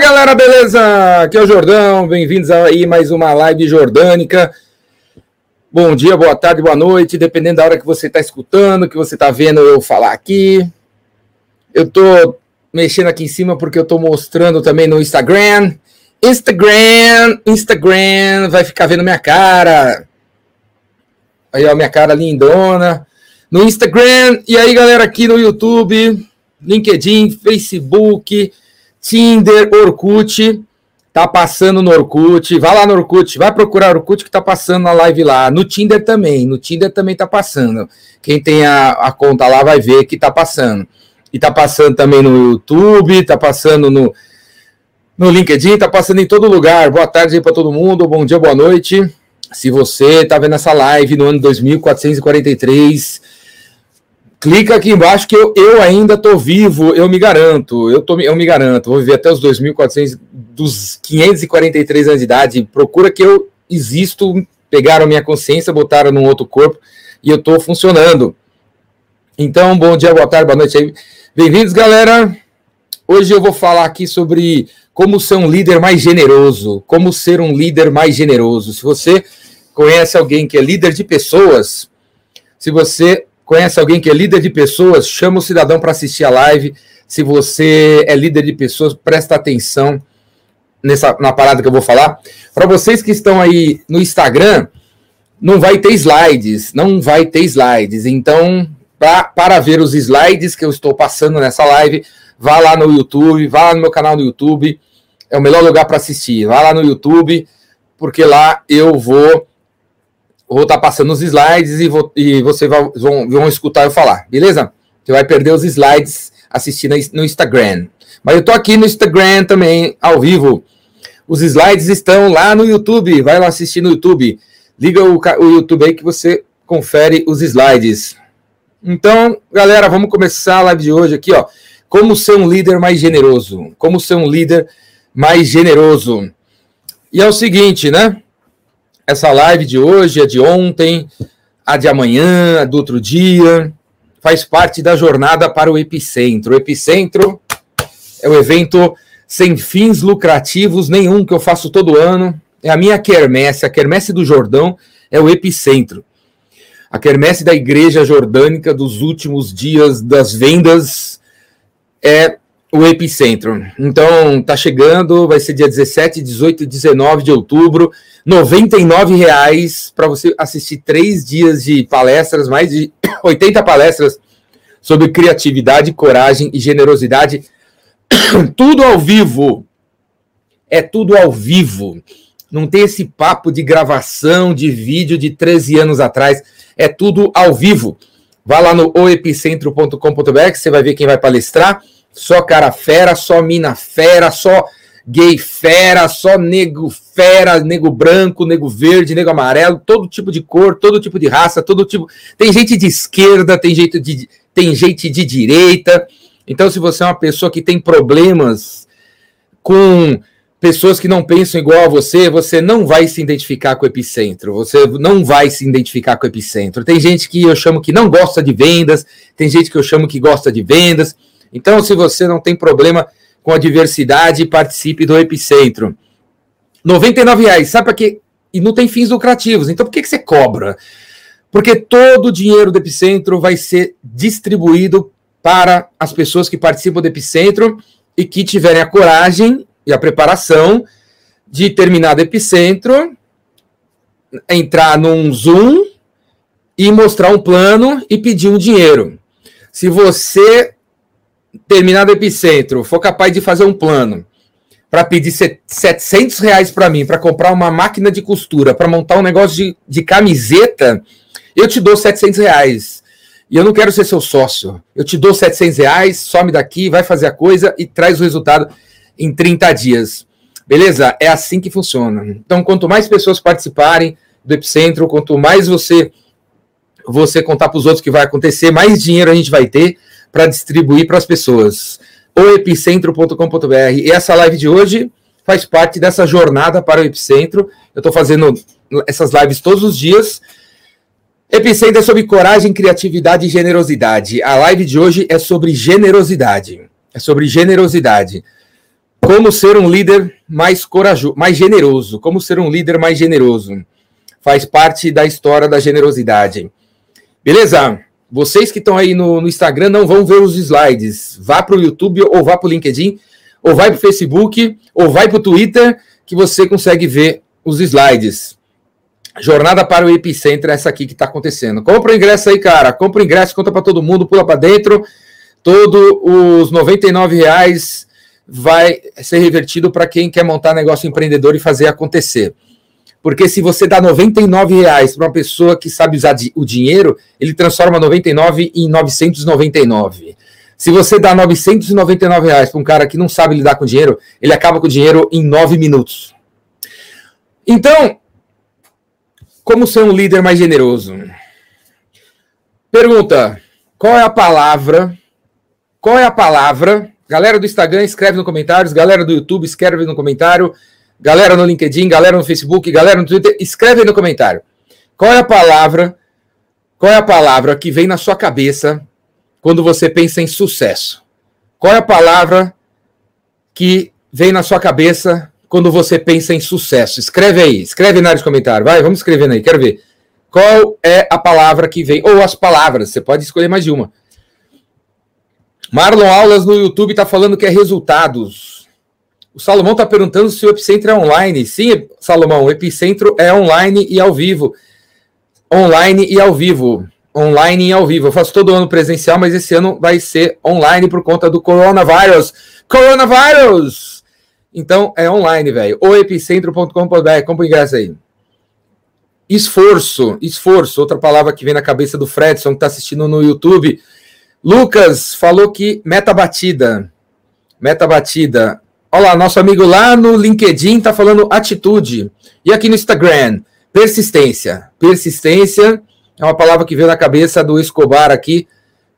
Galera, beleza? Aqui é o Jordão, bem-vindos aí mais uma live jordânica. Bom dia, boa tarde, boa noite, dependendo da hora que você está escutando, que você está vendo eu falar aqui. Eu estou mexendo aqui em cima porque eu estou mostrando também no Instagram. Instagram, Instagram, vai ficar vendo minha cara. Aí, ó, minha cara lindona. No Instagram, e aí, galera, aqui no YouTube, LinkedIn, Facebook, Tinder, Orkut, tá passando no Orkut, vai lá no Orkut, vai procurar Orkut que tá passando na live lá. No Tinder também, no Tinder também tá passando. Quem tem a, a conta lá vai ver que tá passando. E tá passando também no YouTube, tá passando no, no LinkedIn, tá passando em todo lugar. Boa tarde aí para todo mundo, bom dia, boa noite. Se você tá vendo essa live no ano 2443, clica aqui embaixo que eu, eu ainda tô vivo, eu me garanto, eu, tô, eu me garanto, vou viver até os 2.400, dos 543 anos de idade, procura que eu existo, pegaram minha consciência, botaram num outro corpo e eu tô funcionando. Então, bom dia, boa tarde, boa noite aí. Bem-vindos, galera. Hoje eu vou falar aqui sobre como ser um líder mais generoso, como ser um líder mais generoso. Se você conhece alguém que é líder de pessoas, se você conhece alguém que é líder de pessoas, chama o cidadão para assistir a live. Se você é líder de pessoas, presta atenção nessa na parada que eu vou falar. Para vocês que estão aí no Instagram, não vai ter slides, não vai ter slides. Então, pra, para ver os slides que eu estou passando nessa live, vá lá no YouTube, vá lá no meu canal no YouTube. É o melhor lugar para assistir. Vá lá no YouTube, porque lá eu vou vou estar tá passando os slides e, vou, e você vai, vão, vão escutar eu falar, beleza? Você vai perder os slides assistindo no Instagram. Mas eu tô aqui no Instagram também, ao vivo. Os slides estão lá no YouTube. Vai lá assistir no YouTube. Liga o, o YouTube aí que você confere os slides. Então, galera, vamos começar a live de hoje aqui, ó. Como ser um líder mais generoso. Como ser um líder mais generoso. E é o seguinte, né? Essa live de hoje, a de ontem, a de amanhã, a do outro dia, faz parte da jornada para o Epicentro. O Epicentro é o evento sem fins lucrativos nenhum que eu faço todo ano. É a minha quermesse, a quermesse do Jordão é o Epicentro. A quermesse da Igreja Jordânica dos últimos dias das vendas é o Epicentro. Então, tá chegando, vai ser dia 17, 18 e 19 de outubro. R$ reais para você assistir três dias de palestras, mais de 80 palestras sobre criatividade, coragem e generosidade. tudo ao vivo. É tudo ao vivo. Não tem esse papo de gravação de vídeo de 13 anos atrás. É tudo ao vivo. Vá lá no oepicentro.com.br você vai ver quem vai palestrar. Só cara fera, só mina fera, só gay fera, só nego fera, nego branco, nego verde, nego amarelo, todo tipo de cor, todo tipo de raça, todo tipo. Tem gente de esquerda, tem gente de, tem gente de direita. Então, se você é uma pessoa que tem problemas com pessoas que não pensam igual a você, você não vai se identificar com o epicentro. Você não vai se identificar com o epicentro. Tem gente que eu chamo que não gosta de vendas, tem gente que eu chamo que gosta de vendas. Então, se você não tem problema com a diversidade participe do Epicentro. R$ reais, sabe para quê? E não tem fins lucrativos. Então por que, que você cobra? Porque todo o dinheiro do Epicentro vai ser distribuído para as pessoas que participam do Epicentro e que tiverem a coragem e a preparação de terminar do Epicentro, entrar num Zoom e mostrar um plano e pedir um dinheiro. Se você terminado epicentro, for capaz de fazer um plano para pedir 700 reais para mim, para comprar uma máquina de costura, para montar um negócio de, de camiseta, eu te dou 700 reais. E eu não quero ser seu sócio. Eu te dou 700 reais, some daqui, vai fazer a coisa e traz o resultado em 30 dias. Beleza? É assim que funciona. Então, quanto mais pessoas participarem do Epicentro, quanto mais você você contar para os outros que vai acontecer, mais dinheiro a gente vai ter para distribuir para as pessoas. Oepicentro.com.br. E essa live de hoje faz parte dessa jornada para o Epicentro. Eu estou fazendo essas lives todos os dias. Epicentro é sobre coragem, criatividade e generosidade. A live de hoje é sobre generosidade. É sobre generosidade. Como ser um líder mais corajoso, mais generoso. Como ser um líder mais generoso. Faz parte da história da generosidade. Beleza? Vocês que estão aí no, no, Instagram não vão ver os slides. Vá para o YouTube ou vá para o LinkedIn, ou vai para o Facebook, ou vai para o Twitter, que você consegue ver os slides. Jornada para o Epicentro, é essa aqui que está acontecendo. Compra o ingresso aí, cara. Compra o ingresso, conta para todo mundo, pula para dentro. Todos os R$ reais vai ser revertido para quem quer montar negócio empreendedor e fazer acontecer. Porque se você dá 99 reais para uma pessoa que sabe usar o dinheiro, ele transforma 99 em 999. Se você dá 999 reais para um cara que não sabe lidar com dinheiro, ele acaba com o dinheiro em 9 minutos. Então, como ser um líder mais generoso? Pergunta: qual é a palavra? Qual é a palavra? Galera do Instagram, escreve nos comentários. Galera do YouTube, escreve no comentário. Galera no LinkedIn, galera no Facebook, galera no Twitter, escreve aí no comentário. Qual é a palavra? Qual é a palavra que vem na sua cabeça quando você pensa em sucesso? Qual é a palavra que vem na sua cabeça quando você pensa em sucesso? Escreve aí, escreve na área de comentário. Vai, vamos escrevendo aí, quero ver. Qual é a palavra que vem? Ou as palavras, você pode escolher mais de uma. Marlon Aulas no YouTube está falando que é resultados. O Salomão está perguntando se o Epicentro é online. Sim, Salomão, o Epicentro é online e ao vivo. Online e ao vivo. Online e ao vivo. Eu faço todo ano presencial, mas esse ano vai ser online por conta do coronavírus. Coronavírus! Então é online, velho. O epicentro.com.br. Compre o ingresso aí. Esforço, esforço, outra palavra que vem na cabeça do Fredson, que está assistindo no YouTube. Lucas falou que meta batida. Meta batida. Olha lá, nosso amigo lá no LinkedIn está falando atitude. E aqui no Instagram, persistência. Persistência é uma palavra que veio na cabeça do Escobar aqui,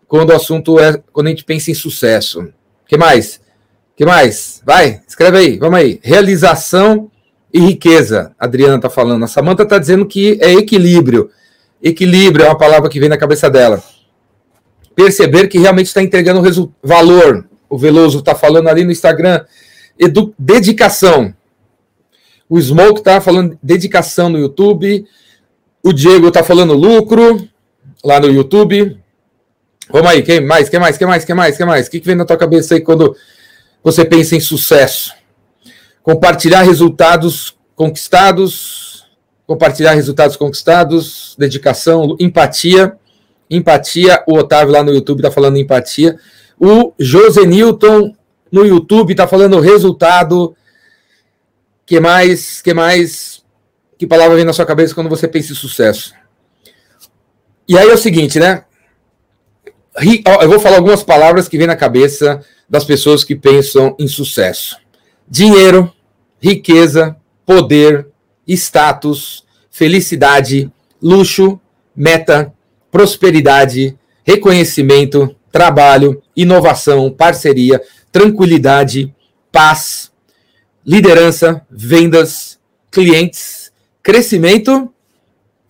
quando o assunto é quando a gente pensa em sucesso. que mais? que mais? Vai, escreve aí, vamos aí. Realização e riqueza, a Adriana está falando. A Samanta está dizendo que é equilíbrio. Equilíbrio é uma palavra que vem na cabeça dela. Perceber que realmente está entregando valor. O Veloso está falando ali no Instagram edu, dedicação. O Smoke tá falando dedicação no YouTube. O Diego tá falando lucro lá no YouTube. Vamos aí, quem mais? Quem mais? Quem mais? Quem mais? Quem mais? O que, que vem na tua cabeça aí quando você pensa em sucesso? Compartilhar resultados conquistados, compartilhar resultados conquistados, dedicação, empatia. Empatia, o Otávio lá no YouTube está falando empatia. O José Newton no YouTube, tá falando resultado. Que mais? Que mais? Que palavra vem na sua cabeça quando você pensa em sucesso? E aí é o seguinte, né? Eu vou falar algumas palavras que vêm na cabeça das pessoas que pensam em sucesso: dinheiro, riqueza, poder, status, felicidade, luxo, meta, prosperidade, reconhecimento, trabalho, inovação, parceria, tranquilidade, paz, liderança, vendas, clientes, crescimento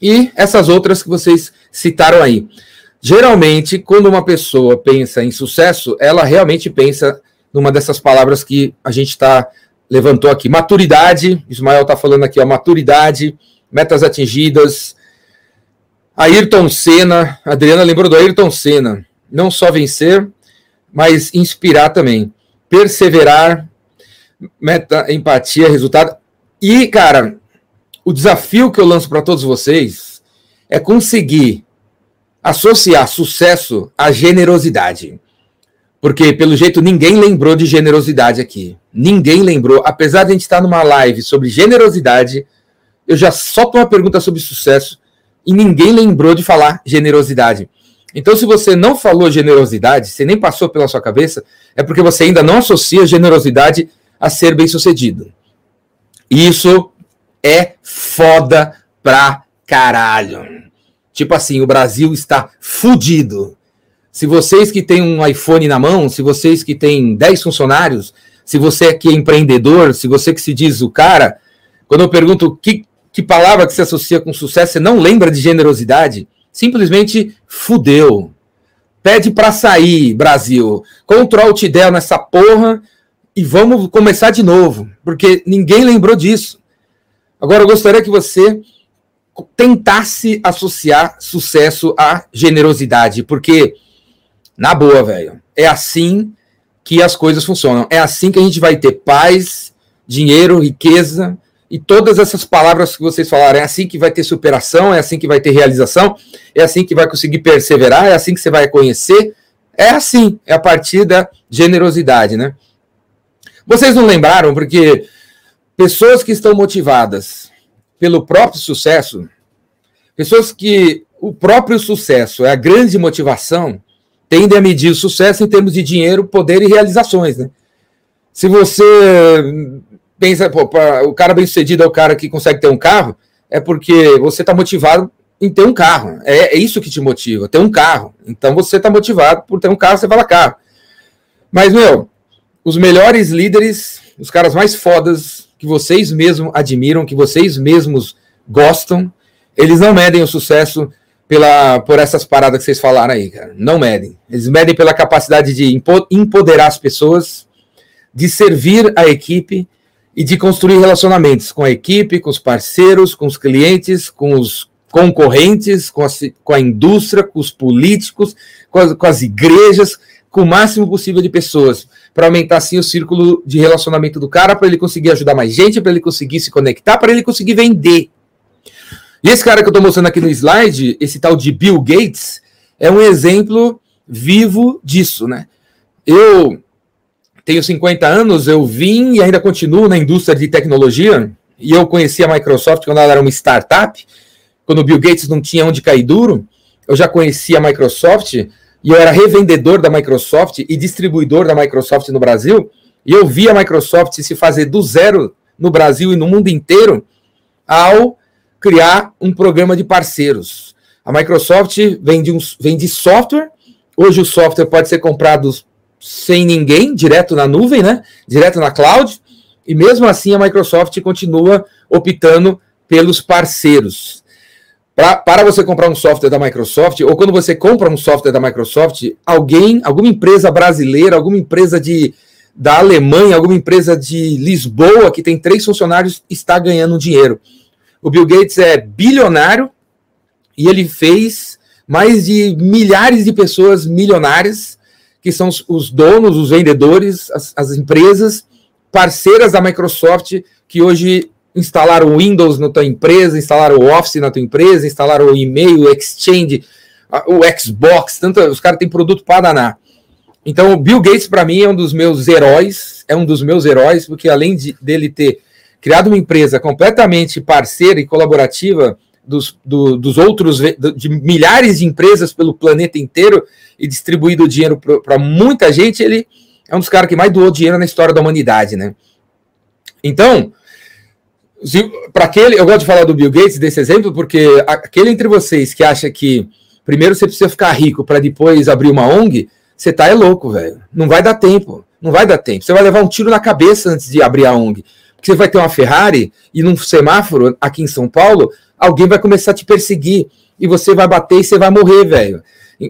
e essas outras que vocês citaram aí. Geralmente, quando uma pessoa pensa em sucesso, ela realmente pensa numa dessas palavras que a gente está levantou aqui. Maturidade, Ismael está falando aqui, ó, maturidade, metas atingidas. Ayrton Senna, Adriana lembrou do Ayrton Senna. Não só vencer, mas inspirar também. Perseverar, meta, empatia, resultado. E, cara, o desafio que eu lanço para todos vocês é conseguir associar sucesso à generosidade. Porque, pelo jeito, ninguém lembrou de generosidade aqui. Ninguém lembrou. Apesar de a gente estar numa live sobre generosidade, eu já solto uma pergunta sobre sucesso e ninguém lembrou de falar generosidade. Então, se você não falou generosidade, se nem passou pela sua cabeça, é porque você ainda não associa generosidade a ser bem-sucedido. Isso é foda pra caralho. Tipo assim, o Brasil está fudido. Se vocês que têm um iPhone na mão, se vocês que têm 10 funcionários, se você que é empreendedor, se você que se diz o cara, quando eu pergunto que, que palavra que se associa com sucesso, você não lembra de generosidade, simplesmente fudeu. Pede para sair, Brasil. Control te del nessa porra e vamos começar de novo, porque ninguém lembrou disso. Agora, eu gostaria que você tentasse associar sucesso à generosidade, porque, na boa, velho, é assim que as coisas funcionam. É assim que a gente vai ter paz, dinheiro, riqueza e todas essas palavras que vocês falaram. É assim que vai ter superação, é assim que vai ter realização, é assim que vai conseguir perseverar, é assim que você vai conhecer. É assim, é a partir da generosidade, né? Vocês não lembraram, porque pessoas que estão motivadas pelo próprio sucesso, pessoas que o próprio sucesso é a grande motivação, tendem a medir o sucesso em termos de dinheiro, poder e realizações, né? Se você pensa, pô, o cara bem sucedido é o cara que consegue ter um carro, é porque você está motivado em ter um carro. É, é, isso que te motiva, ter um carro. Então você está motivado por ter um carro, você fala carro. Mas, meu, os melhores líderes, os caras mais fodas que vocês mesmos admiram, que vocês mesmos gostam, eles não medem o sucesso pela, por essas paradas que vocês falaram aí, cara. Não medem. Eles medem pela capacidade de empoderar as pessoas, de servir a equipe e de construir relacionamentos com a equipe, com os parceiros, com os clientes, com os concorrentes, com a, com a indústria, com os políticos, com as, com as igrejas, com o máximo possível de pessoas para aumentar assim o círculo de relacionamento do cara, para ele conseguir ajudar mais gente, para ele conseguir se conectar, para ele conseguir vender. E esse cara que eu estou mostrando aqui no slide, esse tal de Bill Gates, é um exemplo vivo disso, né? Eu tenho 50 anos, eu vim e ainda continuo na indústria de tecnologia, e eu conheci a Microsoft quando ela era uma startup, quando o Bill Gates não tinha onde cair duro, eu já conhecia a Microsoft, e eu era revendedor da Microsoft e distribuidor da Microsoft no Brasil, e eu vi a Microsoft se fazer do zero no Brasil e no mundo inteiro ao criar um programa de parceiros. A Microsoft vende, um, vende software, hoje o software pode ser comprado sem ninguém, direto na nuvem, né? direto na cloud, e mesmo assim a Microsoft continua optando pelos parceiros. Pra, para você comprar um software da Microsoft, ou quando você compra um software da Microsoft, alguém, alguma empresa brasileira, alguma empresa de, da Alemanha, alguma empresa de Lisboa, que tem três funcionários, está ganhando dinheiro. O Bill Gates é bilionário e ele fez mais de milhares de pessoas milionárias, que são os, os donos, os vendedores, as, as empresas parceiras da Microsoft, que hoje instalaram o Windows na tua empresa, instalaram o Office na tua empresa, instalaram o e-mail, o Exchange, o Xbox, tanto, os caras têm produto para danar. Então, o Bill Gates, para mim, é um dos meus heróis, é um dos meus heróis, porque além de, dele ter criado uma empresa completamente parceira e colaborativa dos, do, dos outros, de milhares de empresas pelo planeta inteiro e distribuído dinheiro para muita gente, ele é um dos caras que mais doou dinheiro na história da humanidade, né? Então, para aquele, eu gosto de falar do Bill Gates desse exemplo, porque aquele entre vocês que acha que primeiro você precisa ficar rico para depois abrir uma ONG, você tá é louco, velho. Não vai dar tempo. Não vai dar tempo. Você vai levar um tiro na cabeça antes de abrir a ONG. Porque você vai ter uma Ferrari e num semáforo aqui em São Paulo, alguém vai começar a te perseguir e você vai bater e você vai morrer, velho.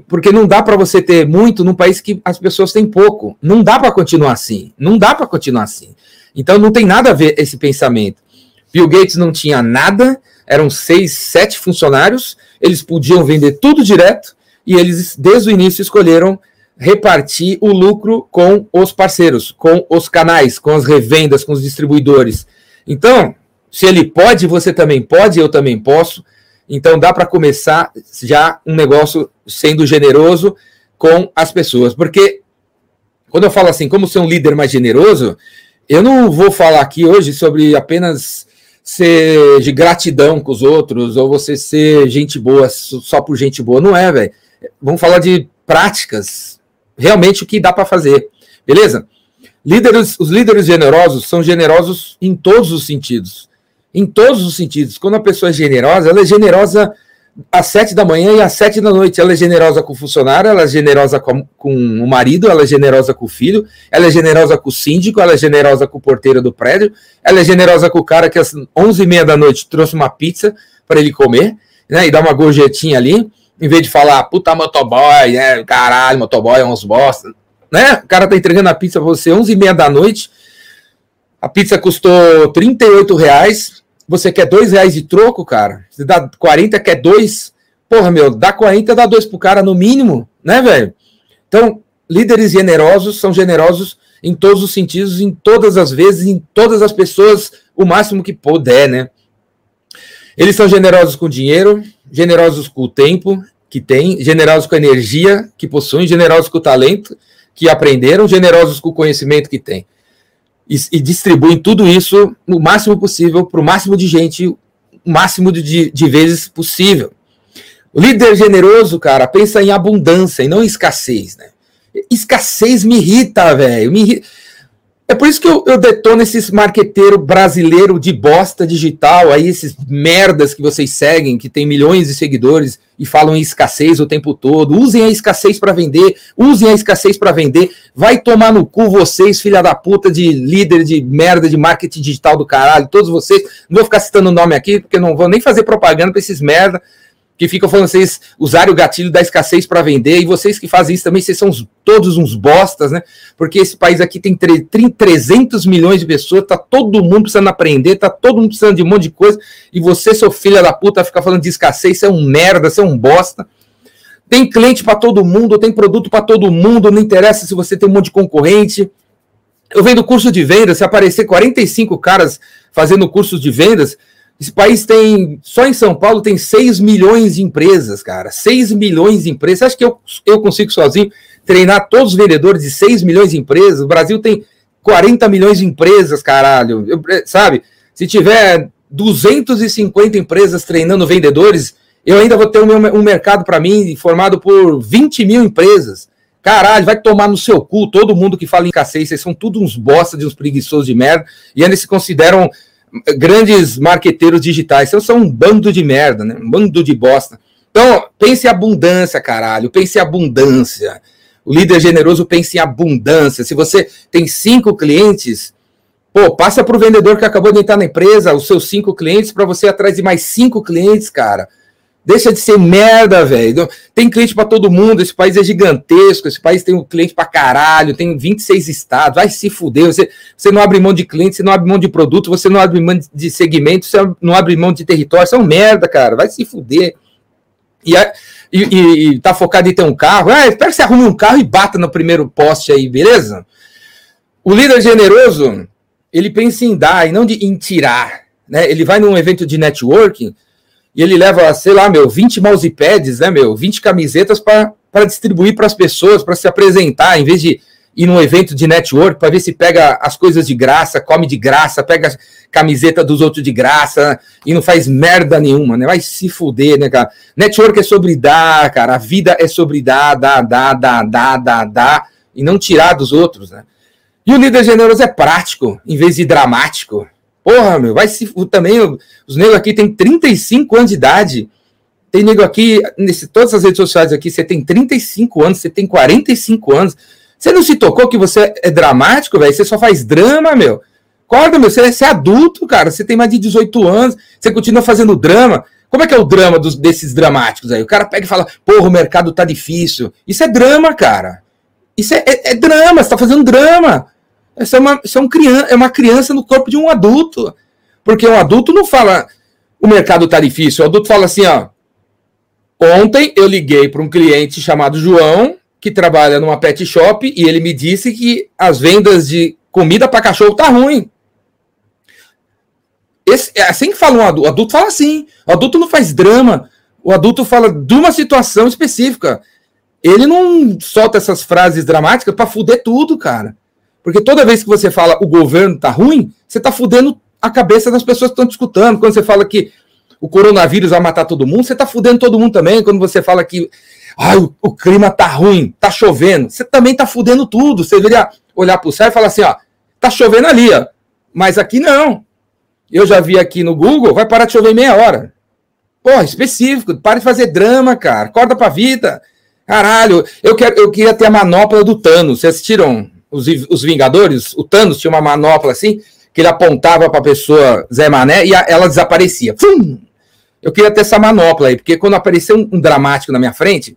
Porque não dá para você ter muito num país que as pessoas têm pouco. Não dá para continuar assim. Não dá para continuar assim. Então não tem nada a ver esse pensamento. Bill Gates não tinha nada, eram seis, sete funcionários, eles podiam vender tudo direto e eles, desde o início, escolheram repartir o lucro com os parceiros, com os canais, com as revendas, com os distribuidores. Então, se ele pode, você também pode, eu também posso. Então, dá para começar já um negócio sendo generoso com as pessoas. Porque, quando eu falo assim, como ser um líder mais generoso, eu não vou falar aqui hoje sobre apenas ser de gratidão com os outros, ou você ser gente boa só por gente boa. Não é, velho. Vamos falar de práticas, realmente o que dá para fazer. Beleza? Líderes, os líderes generosos são generosos em todos os sentidos. Em todos os sentidos. Quando a pessoa é generosa, ela é generosa às sete da manhã e às sete da noite. Ela é generosa com o funcionário, ela é generosa com, com, o marido, ela é generosa com o filho, ela é generosa com o síndico, ela é generosa com o porteiro do prédio, ela é generosa com o cara que às onze e meia da noite trouxe uma pizza para ele comer, né, e dar uma gorjetinha ali, em vez de falar, puta motoboy, né, caralho, motoboy é uns bosta, né, o cara tá entregando a pizza pra você onze e meia da noite, A pizza custou 38 reais. Você quer dois reais de troco, cara? Você dá 40, quer dois? Porra, meu, dá 40, dá dois pro cara no mínimo, né, velho? Então, líderes generosos são generosos em todos os sentidos, em todas as vezes, em todas as pessoas, o máximo que puder, né? Eles são generosos com dinheiro, generosos com o tempo que têm, generosos com a energia que possuem, generosos com o talento que aprenderam, generosos com o conhecimento que têm e, e distribuem tudo isso o máximo possível para o máximo de gente, o máximo de, de vezes possível. O líder generoso, cara, pensa em abundância e não em escassez, né? Escassez me irrita, velho. Me irrita. É por isso que eu, eu detono esses marqueteiros brasileiro de bosta digital, aí esses merdas que vocês seguem, que tem milhões de seguidores e falam em escassez o tempo todo. Usem a escassez para vender, usem a escassez para vender. Vai tomar no cu vocês, filha da puta de líder de merda de marketing digital do caralho, todos vocês. Não vou ficar citando o nome aqui, porque não vou nem fazer propaganda para esses merda que ficam falando vocês usarem o gatilho da escassez para vender, e vocês que fazem isso também, vocês são todos uns bostas, né? Porque esse país aqui tem 300 milhões de pessoas, tá todo mundo precisando aprender, tá todo mundo precisando de um monte de coisa, e você, seu filho da puta, fica falando de escassez, você é um merda, você é um bosta. Tem cliente para todo mundo, tem produto para todo mundo, não interessa se você tem um monte de concorrente. Eu vendo curso de vendas, se aparecer 45 caras fazendo cursos de vendas, esse país tem, só em São Paulo, tem 6 milhões de empresas, cara. 6 milhões de empresas. Você acha que eu, eu consigo sozinho treinar todos os vendedores de 6 milhões de empresas? O Brasil tem 40 milhões de empresas, caralho. Eu, sabe? Se tiver 250 empresas treinando vendedores, eu ainda vou ter um, um mercado para mim formado por 20 mil empresas. Caralho, vai tomar no seu cu todo mundo que fala em escassez. Vocês são tudo uns bosta de uns preguiçosos de merda. E ainda se consideram grandes marqueteiros digitais. Então são um bando de merda, né? Um bando de bosta. Então, pense em abundância, caralho. Pense em abundância. O líder generoso pensa em abundância. Se você tem cinco clientes, pô, passa para o vendedor que acabou de entrar na empresa, os seus cinco clientes, para você atrás de mais cinco clientes, cara. Deixa de ser merda, velho. Tem cliente para todo mundo. Esse país é gigantesco. Esse país tem um cliente para caralho. Tem 26 estados. Vai se fuder. Você, você não abre mão de cliente, você não abre mão de produto, você não abre mão de segmento, você não abre mão de território. Isso é um merda, cara. Vai se fuder. E, e, e, tá focado em ter um carro. Ah, espero que você arrume um carro e bata no primeiro poste aí, beleza? O líder generoso, ele pensa em dar e não de, em tirar. Né? Ele vai num evento de networking e ele leva, sei lá, meu, 20 mousepads, né, meu, 20 camisetas para distribuir para as pessoas, para se apresentar, em vez de ir num evento de network para ver se pega as coisas de graça, come de graça, pega camiseta dos outros de graça e não faz merda nenhuma, né? Vai se fuder, né, cara? Network é sobre dar, cara. A vida é sobre dar, dar, dar, dar, dar, dar, dar e não tirar dos outros, né? E o líder generoso é prático, em vez de dramático. Porra, meu, vai se. Também, os negros aqui têm 35 anos de idade. Tem nego aqui, nesse, todas as redes sociais aqui, você tem 35 anos, você tem 45 anos. Você não se tocou que você é dramático, velho? Você só faz drama, meu. Acorda, meu, você, você, é adulto, cara. Você tem mais de 18 anos, você continua fazendo drama. Como é que é o drama dos, desses dramáticos aí? O cara pega e fala, porra, o mercado tá difícil. Isso é drama, cara. Isso é, é, é drama, você tá fazendo drama. Isso é uma, é, um criança, é uma criança no corpo de um adulto. Porque um adulto não fala o mercado está difícil. O adulto fala assim, ó. Ontem eu liguei para um cliente chamado João, que trabalha numa pet shop, e ele me disse que as vendas de comida para cachorro tá ruim. Esse, é assim que fala um adulto. O adulto fala assim. O adulto não faz drama. O adulto fala de uma situação específica. Ele não solta essas frases dramáticas para fuder tudo, cara. Porque toda vez que você fala o governo tá ruim, você tá fudendo a cabeça das pessoas que estão te escutando. Quando você fala que o coronavírus vai matar todo mundo, você tá fudendo todo mundo também. Quando você fala que ah, o, o clima tá ruim, tá chovendo, você também tá fudendo tudo. Você deveria olhar pro céu e falar assim, ó, tá chovendo ali, ó. Mas aqui não. Eu já vi aqui no Google, vai parar de chover em meia hora. Porra, específico. Para de fazer drama, cara. Acorda pra vida. Caralho, eu, quero, eu queria ter a manopla do Thanos. Vocês assistiram os, os Vingadores, o Thanos tinha uma manopla assim, que ele apontava para a pessoa Zé Mané e a, ela desaparecia. Fum! Eu queria ter essa manopla aí, porque quando apareceu um, um dramático na minha frente,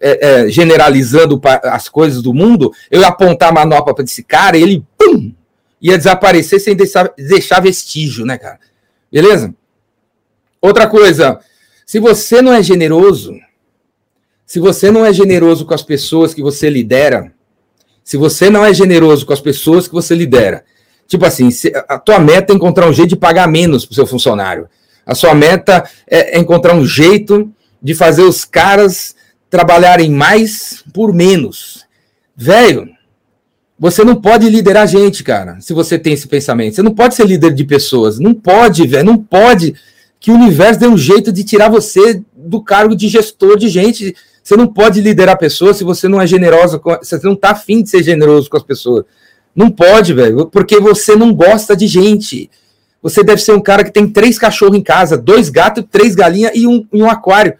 é, é, generalizando as coisas do mundo, eu ia apontar a manopla para esse cara e ele, pum! ia desaparecer sem deixar, deixar vestígio, né, cara? Beleza? Outra coisa, se você não é generoso, se você não é generoso com as pessoas que você lidera, se você não é generoso com as pessoas que você lidera, tipo assim, a tua meta é encontrar um jeito de pagar menos para o seu funcionário. A sua meta é, é encontrar um jeito de fazer os caras trabalharem mais por menos. Velho, você não pode liderar gente, cara, se você tem esse pensamento. Você não pode ser líder de pessoas. Não pode, velho. Não pode que o universo dê um jeito de tirar você do cargo de gestor de gente. Você não pode liderar pessoas se você não é generoso, com, se você não tá afim de ser generoso com as pessoas. Não pode, velho, porque você não gosta de gente. Você deve ser um cara que tem três cachorros em casa, dois gatos, três galinhas e um, e um aquário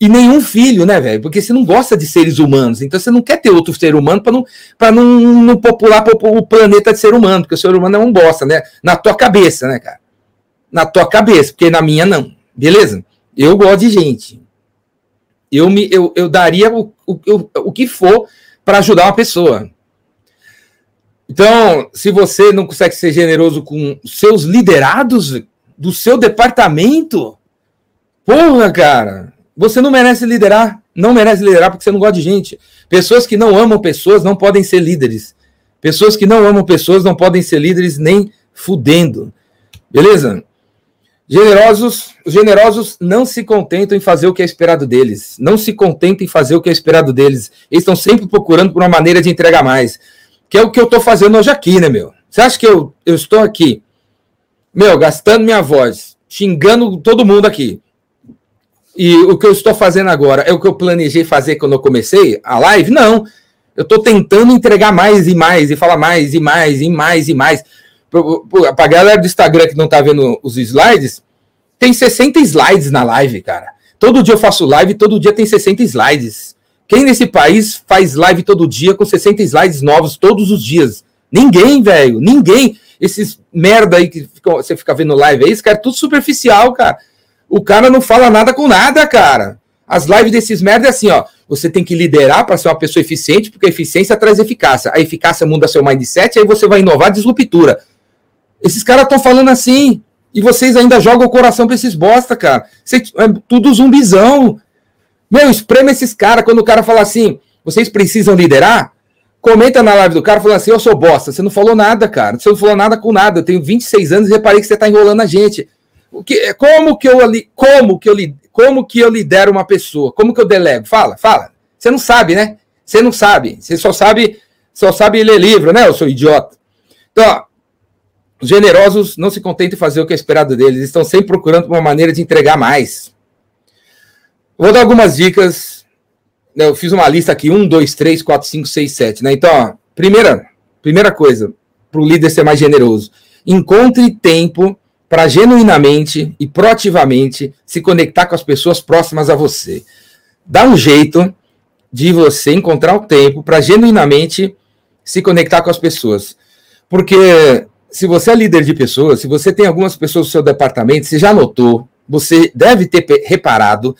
e nenhum filho, né, velho? Porque você não gosta de seres humanos, então você não quer ter outro ser humano para não, pra não, não popular o planeta de ser humano, porque o ser humano é um bosta, né? Na tua cabeça, né, cara? Na tua cabeça, porque na minha não. Beleza? Eu gosto de gente. Eu, me, eu, eu daria o, o, o, que for para ajudar uma pessoa. Então, se você não consegue ser generoso com seus liderados do seu departamento, porra, cara, você não merece liderar. Não merece liderar porque você não gosta de gente. Pessoas que não amam pessoas não podem ser líderes. Pessoas que não amam pessoas não podem ser líderes nem fudendo. Beleza? Generosos, os generosos não se contentam em fazer o que é esperado deles. Não se contentam em fazer o que é esperado deles. Eles estão sempre procurando por uma maneira de entregar mais. Que é o que eu estou fazendo hoje aqui, né, meu? Você acha que eu, eu estou aqui, meu, gastando minha voz, xingando todo mundo aqui, e o que eu estou fazendo agora é o que eu planejei fazer quando eu comecei a live? Não. Eu estou tentando entregar mais e mais, e falar mais e mais e mais e mais. Para a galera do Instagram que não está vendo os slides, tem 60 slides na live, cara. Todo dia eu faço live, todo dia tem 60 slides. Quem nesse país faz live todo dia com 60 slides novos todos os dias? Ninguém, velho. Ninguém. Esses merda aí que você fica vendo live aí, esse cara é tudo superficial, cara. O cara não fala nada com nada, cara. As lives desses merda é assim, ó. Você tem que liderar para ser uma pessoa eficiente, porque a eficiência traz eficácia. A eficácia muda seu mindset, aí você vai inovar disruptura. Esses caras estão falando assim, e vocês ainda jogam o coração para esses bosta, cara. Cê, é tudo zumbizão. Meu, esprema esses caras. Quando o cara fala assim, vocês precisam liderar, comenta na live do cara falando assim, eu sou bosta. Você não falou nada, cara. Você não falou nada com nada. Eu tenho 26 anos e reparei que você está enrolando a gente. O que, como que eu como que eu como que eu lidero uma pessoa? Como que eu delego? Fala, fala. Você não sabe, né? Você não sabe. Você só sabe só sabe ler livro, né? Eu sou idiota. Então, ó, os generosos não se contentam em fazer o que é esperado deles, estão sempre procurando uma maneira de entregar mais. Vou dar algumas dicas. Eu fiz uma lista aqui: um, dois, três, quatro, cinco, seis, sete. Né? Então, ó, primeira, primeira coisa, para o líder ser mais generoso: encontre tempo para genuinamente e proativamente se conectar com as pessoas próximas a você. Dá um jeito de você encontrar o tempo para genuinamente se conectar com as pessoas. Porque se você é líder de pessoas, se você tem algumas pessoas no seu departamento, você já notou, você deve ter reparado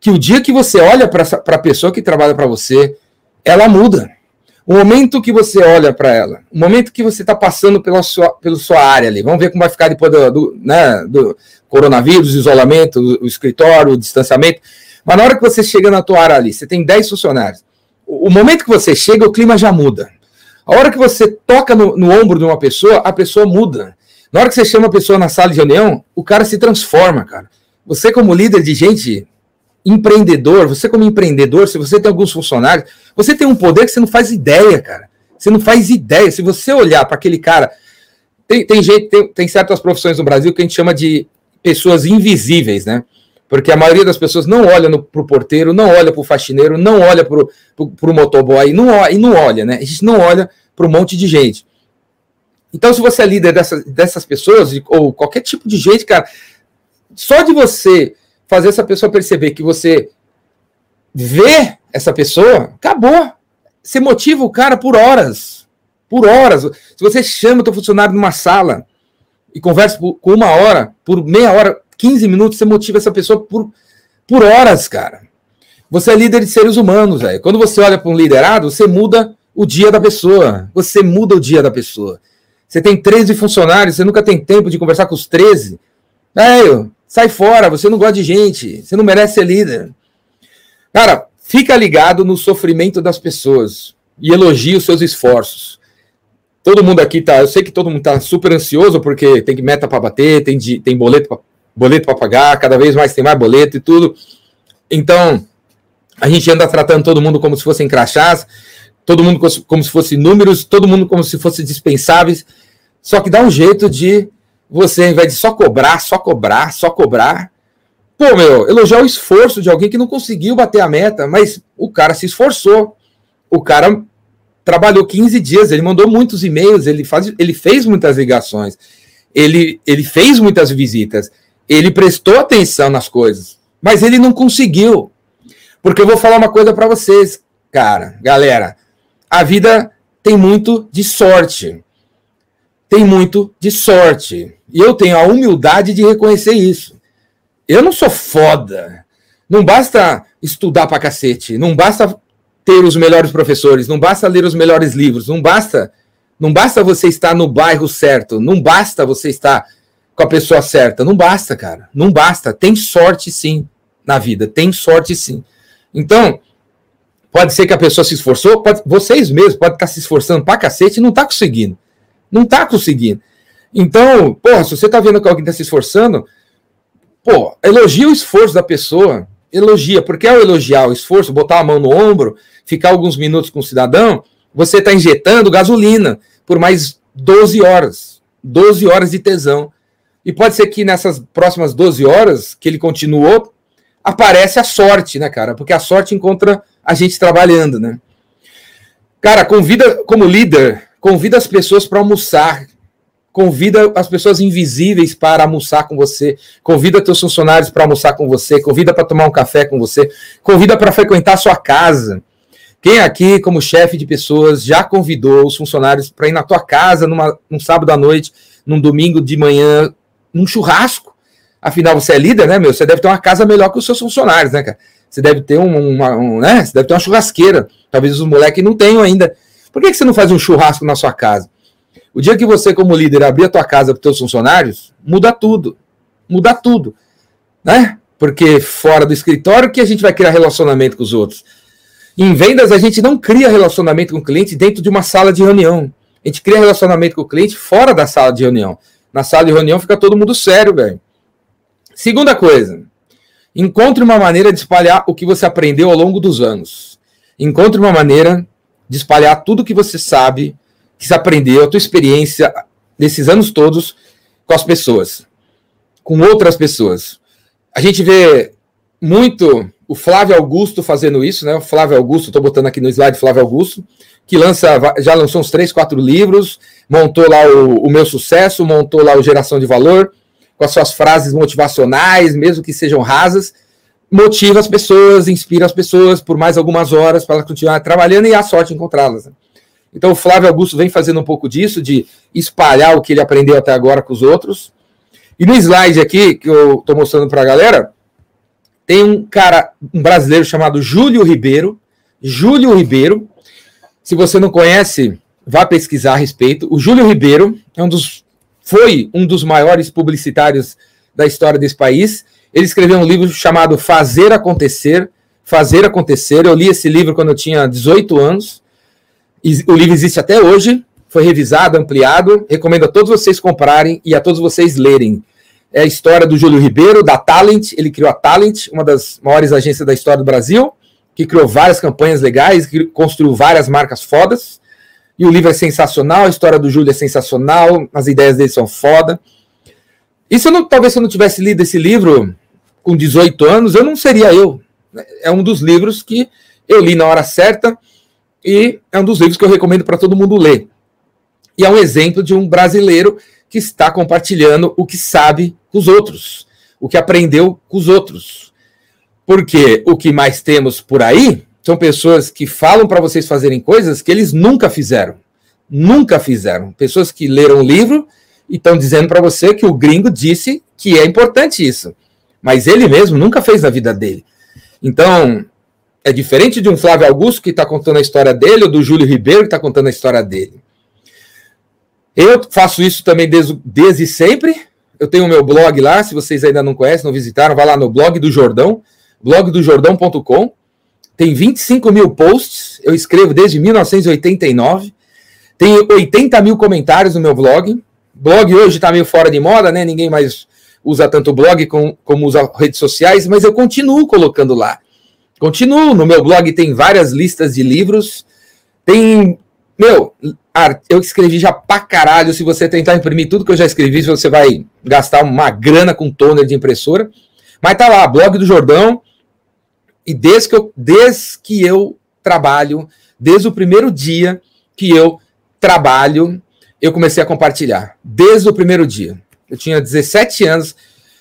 que o dia que você olha para a pessoa que trabalha para você, ela muda. O momento que você olha para ela, o momento que você está passando pela sua, pela sua área ali, vamos ver como vai ficar depois do, do, né, do coronavírus, isolamento, o, o escritório, o distanciamento. Mas na hora que você chega na tua área ali, você tem 10 funcionários. O, o momento que você chega, o clima já muda. A hora que você toca no, no ombro de uma pessoa, a pessoa muda. Na hora que você chama a pessoa na sala de reunião, o cara se transforma, cara. Você, como líder de gente, empreendedor, você como empreendedor, se você tem alguns funcionários, você tem um poder que você não faz ideia, cara. Você não faz ideia. Se você olhar para aquele cara. Tem, tem gente, tem, tem certas profissões no Brasil que a gente chama de pessoas invisíveis, né? Porque a maioria das pessoas não olha para o porteiro, não olha para o faxineiro, não olha para o motoboy, não, e não olha, né? A gente não olha para um monte de gente. Então, se você é líder dessas, dessas pessoas, ou qualquer tipo de gente, cara, só de você fazer essa pessoa perceber que você vê essa pessoa, acabou. Você motiva o cara por horas. Por horas. Se você chama o teu funcionário numa sala e conversa por, com uma hora, por meia hora, 15 minutos, você motiva essa pessoa por, por horas, cara. Você é líder de seres humanos, velho. Quando você olha para um liderado, você muda o dia da pessoa. Você muda o dia da pessoa. Você tem 13 funcionários, você nunca tem tempo de conversar com os 13. Velho, sai fora, você não gosta de gente, você não merece ser líder. Cara, fica ligado no sofrimento das pessoas e elogie os seus esforços. Todo mundo aqui tá, eu sei que todo mundo tá super ansioso porque tem meta para bater, tem, tem boleto boleto para pagar, cada vez mais tem mais boleto e tudo. Então, a gente anda tratando todo mundo como se fossem crachás, todo mundo como se fosse números, todo mundo como se fosse dispensáveis. Só que dá um jeito de você, ao invés de só cobrar, só cobrar, só cobrar. Pô, meu, elogiar o esforço de alguém que não conseguiu bater a meta, mas o cara se esforçou. O cara trabalhou 15 dias, ele mandou muitos e-mails, ele, faz, ele fez muitas ligações, ele, ele fez muitas visitas, ele prestou atenção nas coisas, mas ele não conseguiu. Porque eu vou falar uma coisa para vocês, cara, galera. A vida tem muito de sorte. Tem muito de sorte. E eu tenho a humildade de reconhecer isso. Eu não sou foda. Não basta estudar pra cacete. Não basta ter os melhores professores. Não basta ler os melhores livros. Não basta. Não basta você estar no bairro certo. Não basta você estar com a pessoa certa. Não basta, cara. Não basta. Tem sorte sim na vida. Tem sorte sim. Então, pode ser que a pessoa se esforçou, pode, vocês mesmos podem estar se esforçando pra cacete e não tá conseguindo. Não tá conseguindo. Então, porra, se você tá vendo que alguém tá se esforçando, pô, elogia o esforço da pessoa, elogia, porque ao elogiar o esforço, botar a mão no ombro, ficar alguns minutos com o cidadão, você está injetando gasolina por mais 12 horas. 12 horas de tesão. E pode ser que nessas próximas 12 horas que ele continuou, aparece a sorte, né, cara? Porque a sorte encontra a gente trabalhando, né? Cara, convida, como líder, convida as pessoas para almoçar. Convida as pessoas invisíveis para almoçar com você. Convida teus funcionários para almoçar com você. Convida para tomar um café com você. Convida para frequentar sua casa. Quem aqui, como chefe de pessoas, já convidou os funcionários para ir na tua casa numa, num sábado à noite, num domingo de manhã, num churrasco? Afinal, você é líder, né, meu? Você deve ter uma casa melhor que os seus funcionários, né, cara? Você deve ter um, uma, um, né? Você deve ter uma churrasqueira. Talvez os moleques não tenham ainda. Por que, que você não faz um churrasco na sua casa? O dia que você, como líder, abrir a tua casa para os teus funcionários, muda tudo. Muda tudo. Né? Porque fora do escritório que a gente vai criar relacionamento com os outros. Em vendas, a gente não cria relacionamento com o cliente dentro de uma sala de reunião. A gente cria relacionamento com o cliente fora da sala de reunião. Na sala de reunião fica todo mundo sério, velho. Segunda coisa, encontre uma maneira de espalhar o que você aprendeu ao longo dos anos. Encontre uma maneira de espalhar tudo que você sabe, que você aprendeu, a tua experiência nesses anos todos com as pessoas, com outras pessoas. A gente vê muito o Flávio Augusto fazendo isso, né? O Flávio Augusto, estou botando aqui no slide Flávio Augusto, que lança, já lançou uns três, quatro livros, montou lá o, o meu sucesso, montou lá o Geração de Valor, com as suas frases motivacionais, mesmo que sejam rasas, motiva as pessoas, inspira as pessoas por mais algumas horas para elas continuar trabalhando e a sorte encontrá-las. Né? Então o Flávio Augusto vem fazendo um pouco disso, de espalhar o que ele aprendeu até agora com os outros. E no slide aqui, que eu estou mostrando para a galera, tem um cara, um brasileiro chamado Júlio Ribeiro. Júlio Ribeiro. Se você não conhece, vá pesquisar a respeito. O Júlio Ribeiro é um dos foi um dos maiores publicitários da história desse país. Ele escreveu um livro chamado Fazer Acontecer. Fazer Acontecer. Eu li esse livro quando eu tinha 18 anos. O livro existe até hoje. Foi revisado, ampliado. Recomendo a todos vocês comprarem e a todos vocês lerem. É a história do Júlio Ribeiro, da Talent. Ele criou a Talent, uma das maiores agências da história do Brasil, que criou várias campanhas legais, que construiu várias marcas fodas. E o livro é sensacional, a história do Júlio é sensacional, as ideias dele são foda. E se eu não, talvez se eu não tivesse lido esse livro com 18 anos, eu não seria eu. É um dos livros que eu li na hora certa e é um dos livros que eu recomendo para todo mundo ler. E é um exemplo de um brasileiro que está compartilhando o que sabe com os outros, o que aprendeu com os outros. Porque o que mais temos por aí são pessoas que falam para vocês fazerem coisas que eles nunca fizeram. Nunca fizeram. Pessoas que leram o livro e estão dizendo para você que o gringo disse que é importante isso. Mas ele mesmo nunca fez na vida dele. Então, é diferente de um Flávio Augusto que está contando a história dele, ou do Júlio Ribeiro que está contando a história dele. Eu faço isso também desde, desde sempre. Eu tenho o meu blog lá, se vocês ainda não conhecem, não visitaram, vai lá no blog do Jordão, blogdojordão.com. Tem 25 mil posts, eu escrevo desde 1989. Tem 80 mil comentários no meu blog. Blog hoje está meio fora de moda, né? Ninguém mais usa tanto blog como, como usa redes sociais, mas eu continuo colocando lá. Continuo. No meu blog tem várias listas de livros. Tem. Meu, eu escrevi já pra caralho. Se você tentar imprimir tudo que eu já escrevi, você vai gastar uma grana com toner de impressora. Mas tá lá, blog do Jordão. E desde que eu, desde que eu trabalho, desde o primeiro dia que eu trabalho, eu comecei a compartilhar. Desde o primeiro dia. Eu tinha 17 anos,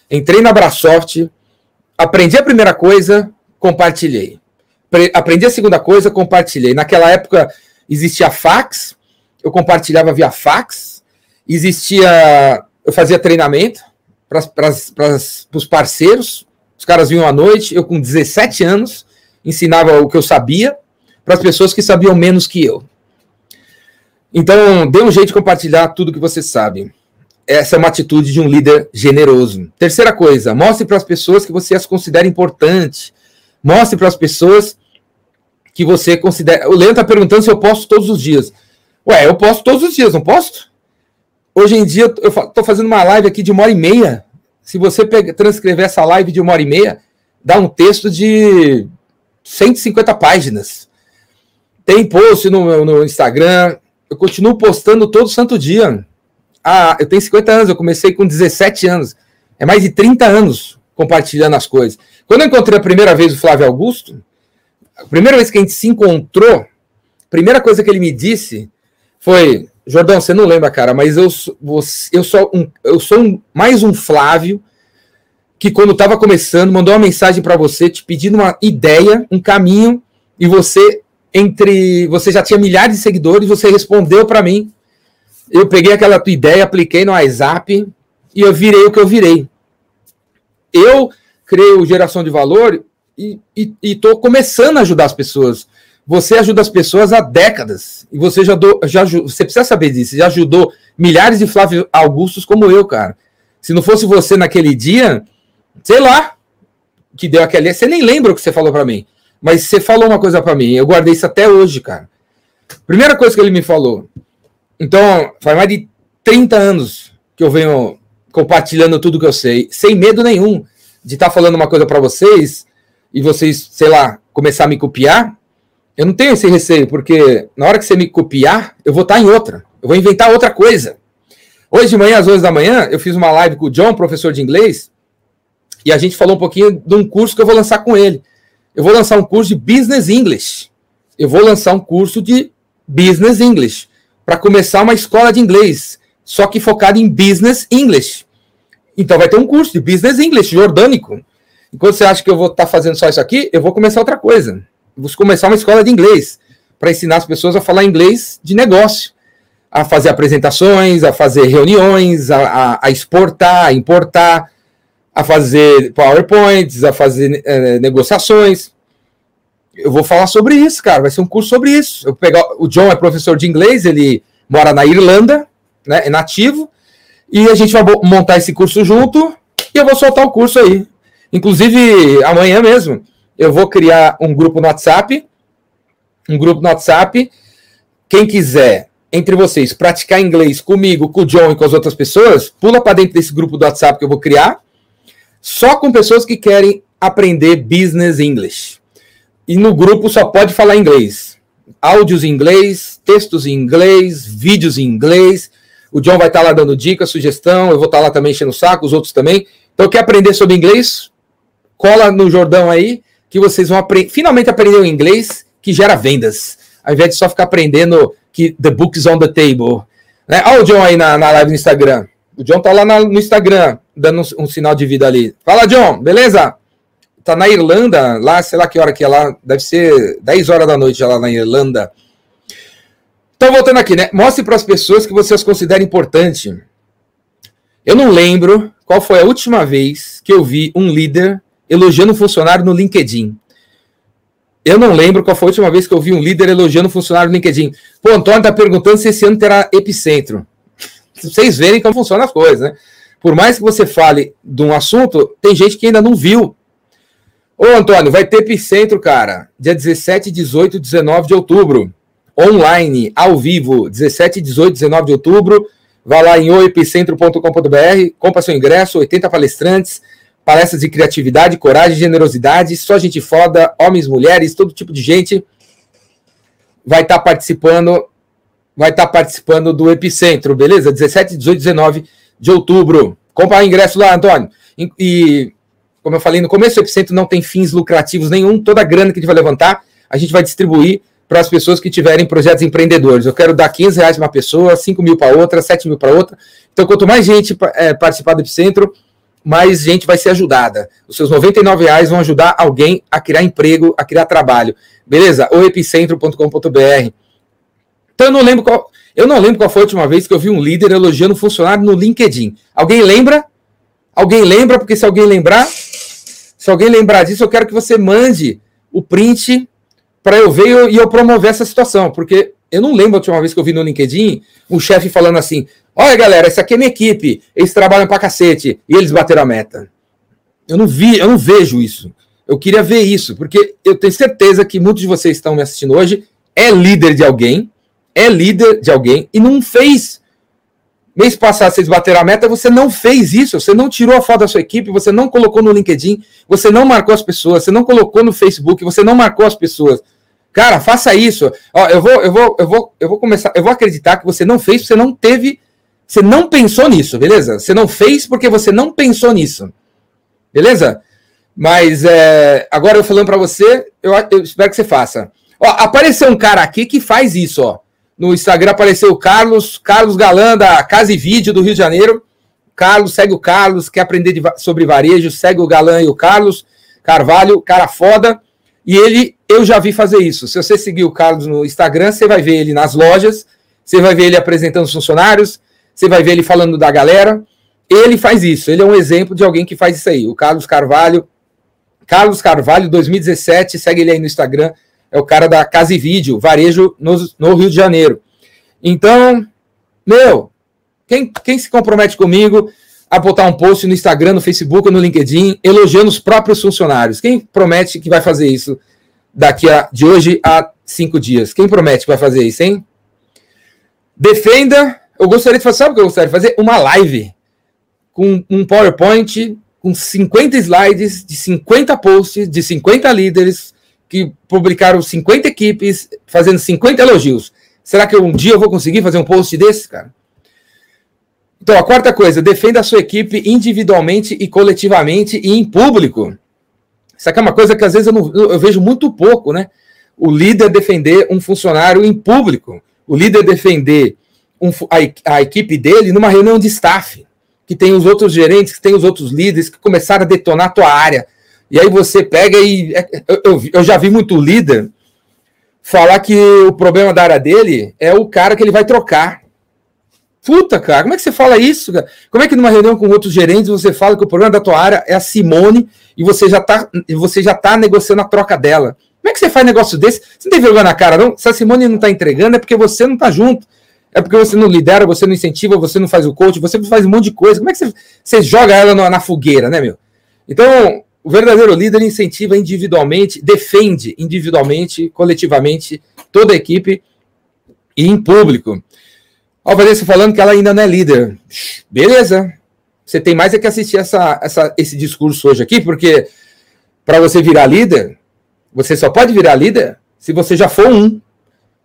entrei na Brasoft, aprendi a primeira coisa, compartilhei. Aprendi a segunda coisa, compartilhei. Naquela época existia fax, eu compartilhava via fax. Existia, eu fazia treinamento para os parceiros. Os caras vinham à noite, eu com 17 anos ensinava o que eu sabia para as pessoas que sabiam menos que eu. Então, dê um jeito de compartilhar tudo que você sabe. Essa é uma atitude de um líder generoso. Terceira coisa, mostre para as pessoas que você as considera importante. Mostre para as pessoas que você considera. O Leandro está perguntando se eu posto todos os dias. Ué, eu posto todos os dias, não posto? Hoje em dia, eu estou fazendo uma live aqui de uma hora e meia. Se você pegar, transcrever essa live de uma hora e meia, dá um texto de 150 páginas. Tem post no, no Instagram. Eu continuo postando todo santo dia. Ah, eu tenho 50 anos, eu comecei com 17 anos. É mais de 30 anos compartilhando as coisas. Quando eu encontrei a primeira vez o Flávio Augusto, a primeira vez que a gente se encontrou, a primeira coisa que ele me disse foi: Jordão, você não lembra, cara, mas eu, eu sou, um, eu sou um, mais um Flávio que, quando estava começando, mandou uma mensagem para você te pedindo uma ideia, um caminho, e você, entre. Você já tinha milhares de seguidores, você respondeu para mim. Eu peguei aquela tua ideia, apliquei no WhatsApp e eu virei o que eu virei. Eu criei o Geração de Valor e estou começando a ajudar as pessoas. Você ajuda as pessoas há décadas. E você já, do, já você precisa saber disso. Já ajudou milhares de Flávio Augustos como eu, cara. Se não fosse você naquele dia, sei lá, que deu aquele. Você nem lembra o que você falou para mim. Mas você falou uma coisa para mim. Eu guardei isso até hoje, cara. Primeira coisa que ele me falou. Então, faz mais de 30 anos que eu venho compartilhando tudo que eu sei, sem medo nenhum de estar tá falando uma coisa para vocês e vocês, sei lá, começar a me copiar. Eu não tenho esse receio, porque na hora que você me copiar, eu vou estar em outra. Eu vou inventar outra coisa. Hoje de manhã, às 11 da manhã, eu fiz uma live com o John, professor de inglês, e a gente falou um pouquinho de um curso que eu vou lançar com ele. Eu vou lançar um curso de Business English. Eu vou lançar um curso de Business English para começar uma escola de inglês, só que focado em Business English. Então vai ter um curso de Business English jordânico. Enquanto você acha que eu vou estar tá fazendo só isso aqui, eu vou começar outra coisa vou começar uma escola de inglês para ensinar as pessoas a falar inglês de negócio, a fazer apresentações, a fazer reuniões, a, a, a exportar, a importar, a fazer PowerPoints, a fazer é, negociações. Eu vou falar sobre isso, cara. Vai ser um curso sobre isso. Eu pegar, o John é professor de inglês, ele mora na Irlanda, né, é nativo, e a gente vai montar esse curso junto e eu vou soltar o curso aí. Inclusive, amanhã mesmo, eu vou criar um grupo no WhatsApp. Um grupo no WhatsApp. Quem quiser, entre vocês, praticar inglês comigo, com o John e com as outras pessoas, pula para dentro desse grupo do WhatsApp que eu vou criar. Só com pessoas que querem aprender business English. E no grupo só pode falar inglês. Áudios em inglês, textos em inglês, vídeos em inglês. O John vai estar lá dando dica, sugestão. Eu vou estar lá também enchendo o saco, os outros também. Então, quer aprender sobre inglês? Cola no Jordão aí que vocês vão apre finalmente aprender o inglês que gera vendas, ao invés de só ficar aprendendo que the book is on the table. Né? Olha o John aí na, na live no Instagram. O John tá lá na, no Instagram, dando um, um, sinal de vida ali. Fala, John, beleza? Tá na Irlanda, lá, sei lá que hora que é lá, deve ser 10 horas da noite lá na Irlanda. Então, voltando aqui, né? Mostre para as pessoas que você as considera importante. Eu não lembro qual foi a última vez que eu vi um líder elogiando um funcionário no LinkedIn. Eu não lembro qual foi a última vez que eu vi um líder elogiando um funcionário no LinkedIn. Pô, Antônio está perguntando se esse ano terá epicentro. vocês verem como funcionam as coisas, né? Por mais que você fale de um assunto, tem gente que ainda não viu. Ô, Antônio, vai ter Epicentro, cara, dia 17, 18 19 de outubro. Online, ao vivo, 17, 18, 19 de outubro. Vá lá em oepicentro.com.br, compra seu ingresso, 80 palestrantes, palestras de criatividade, coragem, generosidade, só gente foda, homens, mulheres, todo tipo de gente vai estar tá participando, vai estar tá participando do Epicentro, beleza? 17, 18, 19 de outubro. Compra o ingresso lá, Antônio. E, e, como eu falei no começo, o Epicentro não tem fins lucrativos nenhum, toda a grana que a gente vai levantar, a gente vai distribuir para as pessoas que tiverem projetos empreendedores. Eu quero dar 15 reais para uma pessoa, 5 mil para outra, 7 mil para outra. Então, quanto mais gente é, participar do Epicentro, mais gente vai ser ajudada. Os seus 99 reais vão ajudar alguém a criar emprego, a criar trabalho. Beleza? O epicentro.com.br. Então eu não lembro qual. Eu não lembro qual foi a última vez que eu vi um líder elogiando um funcionário no LinkedIn. Alguém lembra? Alguém lembra? Porque se alguém lembrar, se alguém lembrar disso, eu quero que você mande o print para eu ver e eu promover essa situação, porque eu não lembro a última vez que eu vi no LinkedIn um chefe falando assim: Olha, galera, essa aqui é minha equipe. Eles trabalham pra cacete. E eles bateram a meta. Eu não vi, eu não vejo isso. Eu queria ver isso, porque eu tenho certeza que muitos de vocês que estão me assistindo hoje é líder de alguém, é líder de alguém e não fez. Mês passado vocês bateram a meta, você não fez isso, você não tirou a foto da sua equipe, você não colocou no LinkedIn, você não marcou as pessoas, você não colocou no Facebook, você não marcou as pessoas. Cara, faça isso. Ó, eu vou, eu vou, eu vou, eu vou começar, eu vou acreditar que você não fez, você não teve você não pensou nisso, beleza? Você não fez porque você não pensou nisso. Beleza? Mas é, agora eu falando para você, eu, eu, espero que você faça. Ó, apareceu um cara aqui que faz isso, ó. No Instagram apareceu o Carlos, Carlos Galan, da Casa e Vídeo do Rio de Janeiro. Carlos, segue o Carlos, quer aprender de, sobre varejo, segue o Galan e o Carlos Carvalho, cara foda. E ele, eu já vi fazer isso. Se você seguir o Carlos no Instagram, você vai ver ele nas lojas, você vai ver ele apresentando os funcionários, você vai ver ele falando da galera. Ele faz isso, ele é um exemplo de alguém que faz isso aí. O Carlos Carvalho, Carlos Carvalho 2017, segue ele aí no Instagram, é o cara da Casa e Vídeo, varejo no, no Rio de Janeiro. Então, meu, quem, quem se compromete comigo a botar um post no Instagram, no Facebook no LinkedIn, elogiando os próprios funcionários? Quem promete que vai fazer isso daqui a de hoje a cinco dias? Quem promete que vai fazer isso, hein? Defenda eu gostaria de fazer, sabe o que eu gostaria de fazer? Uma live com um PowerPoint com 50 slides de 50 posts de 50 líderes que publicaram 50 equipes fazendo 50 elogios. Será que um dia eu vou conseguir fazer um post desse, cara? Então, a quarta coisa, defenda a sua equipe individualmente e coletivamente e em público. Isso aqui é uma coisa que às vezes eu, não, eu vejo muito pouco, né? O líder defender um funcionário em público. O líder defender um, a, a, equipe dele numa reunião de staff, que tem os outros gerentes, que tem os outros líderes que começaram a detonar a tua área. E aí você pega e. É, eu, eu, eu já vi muito líder falar que o problema da área dele é o cara que ele vai trocar. Puta, cara, como é que você fala isso, cara? Como é que numa reunião com outros gerentes você fala que o problema da tua área é a Simone e você já tá, você já tá negociando a troca dela? Como é que você faz negócio desse? Você não tem vergonha na cara, não? Se a Simone não tá entregando, é porque você não tá junto. É porque você não lidera, você não incentiva, você não faz o coach, você faz um monte de coisa. Como é que você, você joga ela na, na fogueira, né, meu? Então, o verdadeiro líder incentiva individualmente, defende individualmente, coletivamente, toda a equipe e em público. Ó, Vanessa falando que ela ainda não é líder. Beleza. Você tem mais é que assistir essa, essa, esse discurso hoje aqui, porque para você virar líder, você só pode virar líder se você já for um.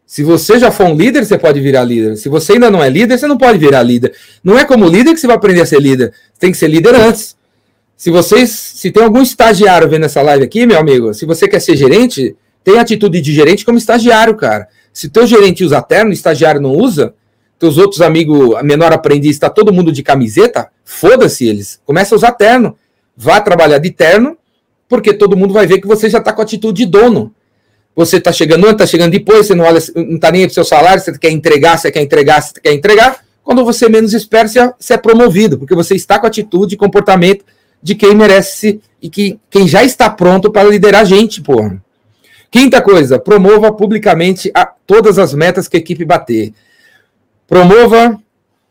Se você já for um líder, você pode virar líder. Se você ainda não é líder, você não pode virar líder. Não é como líder que você vai aprender a ser líder. Você tem que ser líder antes. Se vocês, se tem algum estagiário vendo essa live aqui, meu amigo, se você quer ser gerente, tem atitude de gerente como estagiário, cara. Se teu gerente usa terno, estagiário não usa, teus outros amigos, menor aprendiz, está todo mundo de camiseta, foda-se eles. Começa a usar terno. Vá trabalhar de terno, porque todo mundo vai ver que você já está com atitude de dono você está chegando antes, está chegando depois, você não olha, não está nem para o seu salário, você quer entregar, você quer entregar, você quer entregar. Quando você menos espera, você, você é promovido, porque você está com atitude e comportamento de quem merece e que quem já está pronto para liderar a gente, porra. Quinta coisa, promova publicamente a, todas as metas que a equipe bater. Promova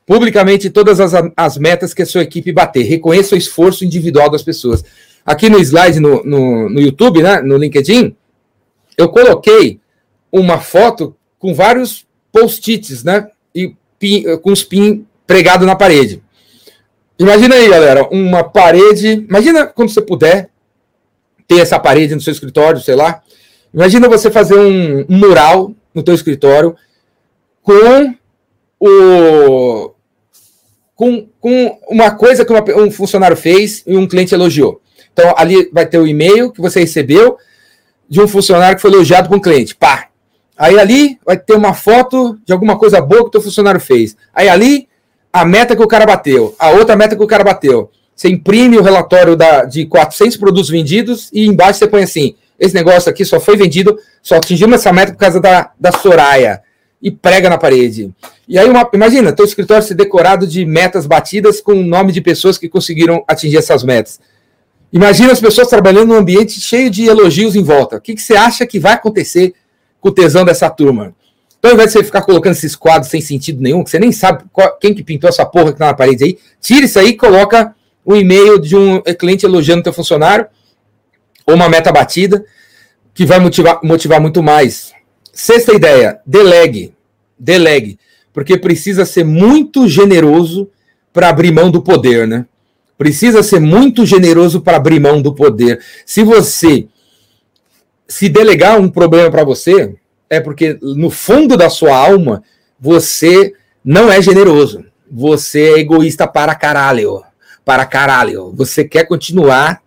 publicamente todas as, as metas que a sua equipe bater. Reconheça o esforço individual das pessoas. Aqui no slide no, no, no YouTube, né, no LinkedIn, eu coloquei uma foto com vários post-its, né? E pin, com os pin pregado na parede. Imagina aí, galera, uma parede. Imagina quando você puder ter essa parede no seu escritório, sei lá. Imagina você fazer um, um mural no teu escritório com o com, com uma coisa que uma, um funcionário fez e um cliente elogiou. Então, ali vai ter o e-mail que você recebeu de um funcionário que foi elogiado por um cliente. Pá! Aí ali vai ter uma foto de alguma coisa boa que o teu funcionário fez. Aí ali, a meta que o cara bateu, a outra meta que o cara bateu. Você imprime o relatório da, de 400 produtos vendidos e embaixo você põe assim: esse negócio aqui só foi vendido, só atingimos essa meta por causa da, da Soraya. E prega na parede. E aí, uma, imagina, teu escritório ser decorado de metas batidas com o nome de pessoas que conseguiram atingir essas metas. Imagina as pessoas trabalhando num ambiente cheio de elogios em volta. O que, que você acha que vai acontecer com o tesão dessa turma? Então, ao invés de você ficar colocando esses quadros sem sentido nenhum, que você nem sabe qual, quem que pintou essa porra que tá na parede aí, tira isso aí e coloca um e-mail de um cliente elogiando teu funcionário, ou uma meta batida, que vai motivar, motivar muito mais. Sexta ideia, delegue. Delegue. Porque precisa ser muito generoso para abrir mão do poder, né? Precisa ser muito generoso para abrir mão do poder. Se você se delegar um problema para você, é porque no fundo da sua alma você não é generoso. Você é egoísta para caralho. Para caralho. Você quer continuar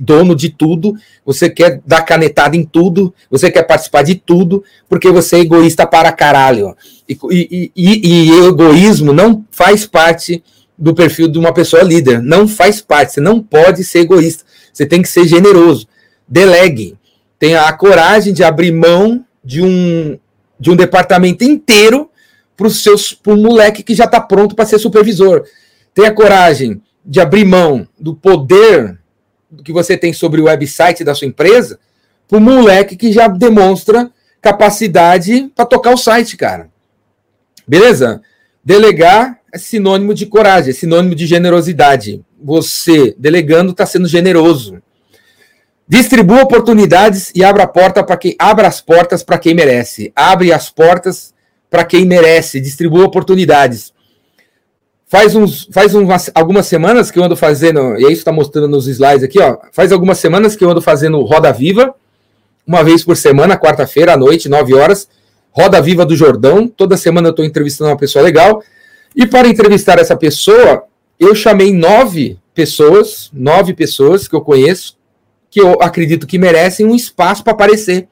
dono de tudo, você quer dar canetada em tudo, você quer participar de tudo, porque você é egoísta para caralho. E, e, e, e egoísmo não faz parte do perfil de uma pessoa líder. Não faz parte. Você não pode ser egoísta. Você tem que ser generoso. Delegue. Tenha a coragem de abrir mão de um, de um departamento inteiro para o moleque que já está pronto para ser supervisor. Tenha coragem de abrir mão do poder que você tem sobre o website da sua empresa para o moleque que já demonstra capacidade para tocar o site, cara. Beleza? Delegar é sinônimo de coragem, é sinônimo de generosidade. Você, delegando, está sendo generoso. Distribua oportunidades e abra a porta para quem abra as portas para quem merece. Abre as portas para quem merece. Distribua oportunidades. Faz, uns, faz umas, algumas semanas que eu ando fazendo, e é isso está mostrando nos slides aqui, ó. Faz algumas semanas que eu ando fazendo Roda Viva, uma vez por semana, quarta-feira à noite, 9 horas. Roda Viva do Jordão. Toda semana eu estou entrevistando uma pessoa legal. E para entrevistar essa pessoa, eu chamei nove pessoas, nove pessoas que eu conheço, que eu acredito que merecem um espaço para aparecer.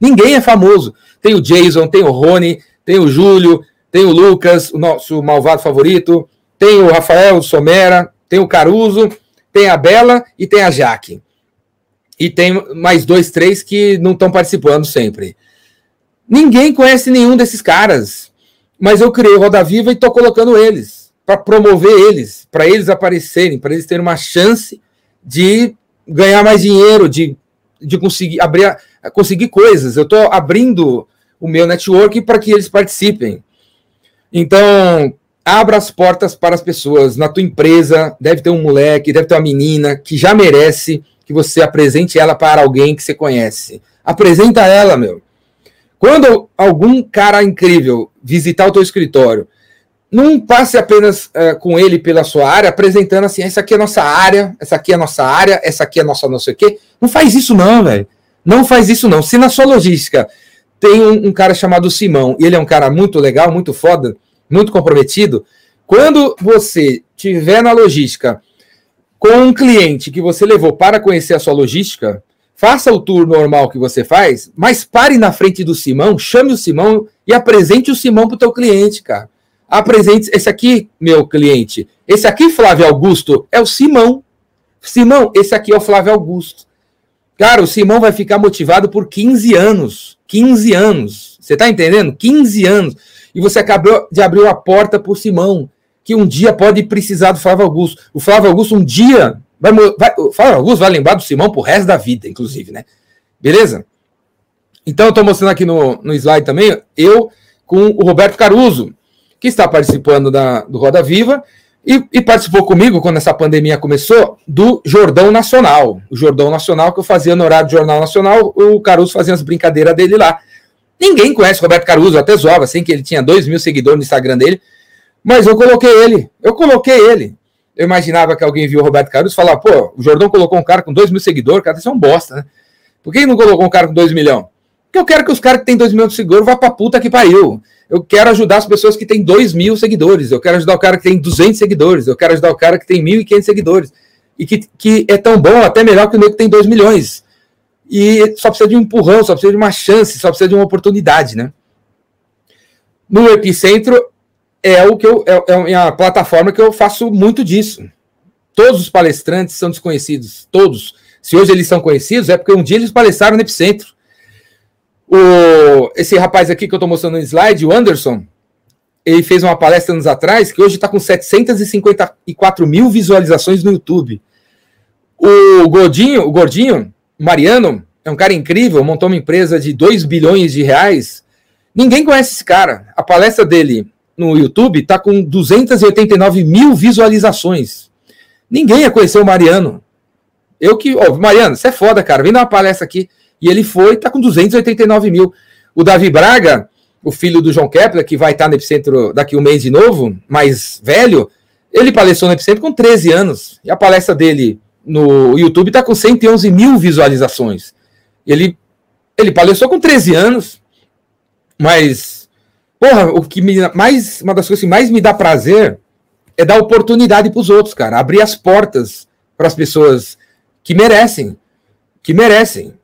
Ninguém é famoso. Tem o Jason, tem o Rony, tem o Júlio, tem o Lucas, o nosso malvado favorito, tem o Rafael Somera, tem o Caruso, tem a Bela e tem a Jaque. E tem mais dois, três que não estão participando sempre. Ninguém conhece nenhum desses caras mas eu criei Roda Viva e estou colocando eles para promover eles, para eles aparecerem, para eles terem uma chance de ganhar mais dinheiro, de, de conseguir abrir, conseguir coisas. Eu estou abrindo o meu network para que eles participem. Então, abra as portas para as pessoas. Na tua empresa, deve ter um moleque, deve ter uma menina que já merece que você apresente ela para alguém que você conhece. Apresenta ela, meu. Quando algum cara incrível visitar o teu escritório, não passe apenas uh, com ele pela sua área, apresentando assim, essa aqui é a nossa área, essa aqui é a nossa área, essa aqui é a nossa não sei o quê. Não faz isso não, velho. Não faz isso não. Se na sua logística tem um, um, cara chamado Simão, e ele é um cara muito legal, muito foda, muito comprometido, quando você tiver na logística com um cliente que você levou para conhecer a sua logística, faça o tour normal que você faz, mas pare na frente do Simão, chame o Simão e apresente o Simão para o teu cliente, cara. Apresente esse aqui, meu cliente. Esse aqui, Flávio Augusto, é o Simão. Simão, esse aqui é o Flávio Augusto. Cara, o Simão vai ficar motivado por 15 anos. 15 anos. Você tá entendendo? 15 anos. E você acabou de abrir a porta para o Simão, que um dia pode precisar do Flávio Augusto. O Flávio Augusto um dia Vai, vai, o Flávio Augusto vai lembrar do Simão pro resto da vida, inclusive, né? Beleza? Então, eu estou mostrando aqui no, no slide também, eu com o Roberto Caruso, que está participando da, do Roda Viva e, e, participou comigo, quando essa pandemia começou, do Jordão Nacional. O Jordão Nacional, que eu fazia no horário do Jornal Nacional, o Caruso fazia as brincadeiras dele lá. Ninguém conhece Roberto Caruso, até zoava, assim, que ele tinha 2 mil seguidores no Instagram dele. Mas eu coloquei ele. Eu coloquei ele. Eu imaginava que alguém viu o Roberto Caruso e falava, pô, o Jordão colocou um cara com 2 mil seguidores, cara, isso é um bosta, né? Por que não colocou um cara com 2 milhões? Porque eu quero que os caras que têm 2 milhões de seguidores vá pra puta que pariu. Eu quero ajudar as pessoas que têm 2 mil seguidores. Eu quero ajudar o cara que tem 200 seguidores. Eu quero ajudar o cara que tem 1.500 seguidores. E que, que é tão bom, até melhor que o nego que tem 2 milhões. E só precisa de um empurrão, só precisa de uma chance, só precisa de uma oportunidade, né? No Epicentro é o que eu é, é a plataforma que eu faço muito disso. Todos os palestrantes são desconhecidos, todos. Se hoje eles são conhecidos, é porque um dia eles palestraram no Epicentro. O, esse rapaz aqui que eu estou mostrando no slide, o Anderson, ele fez uma palestra anos atrás que hoje está com 754 mil visualizações no YouTube. O Gordinho, o Gordinho, Mariano, é um cara incrível, montou uma empresa de 2 bilhões de reais. Ninguém conhece esse cara. A palestra dele no YouTube está com 289 mil visualizações. Ninguém ia conhecer o Mariano. Eu que. Ó, Mariano, você é foda, cara. Vem dar uma palestra aqui. E ele foi, está com 289 mil. O Davi Braga, o filho do João Kepler, que vai estar no Epicentro daqui um mês de novo, mais velho, ele palestrou no Epicentro com 13 anos. E a palestra dele no YouTube está com 111 mil visualizações. Ele, ele palestrou com 13 anos, mas, porra, o que me, mais, uma das coisas que mais me dá prazer é dar oportunidade para os outros, cara, abrir as portas para as pessoas que merecem, que merecem.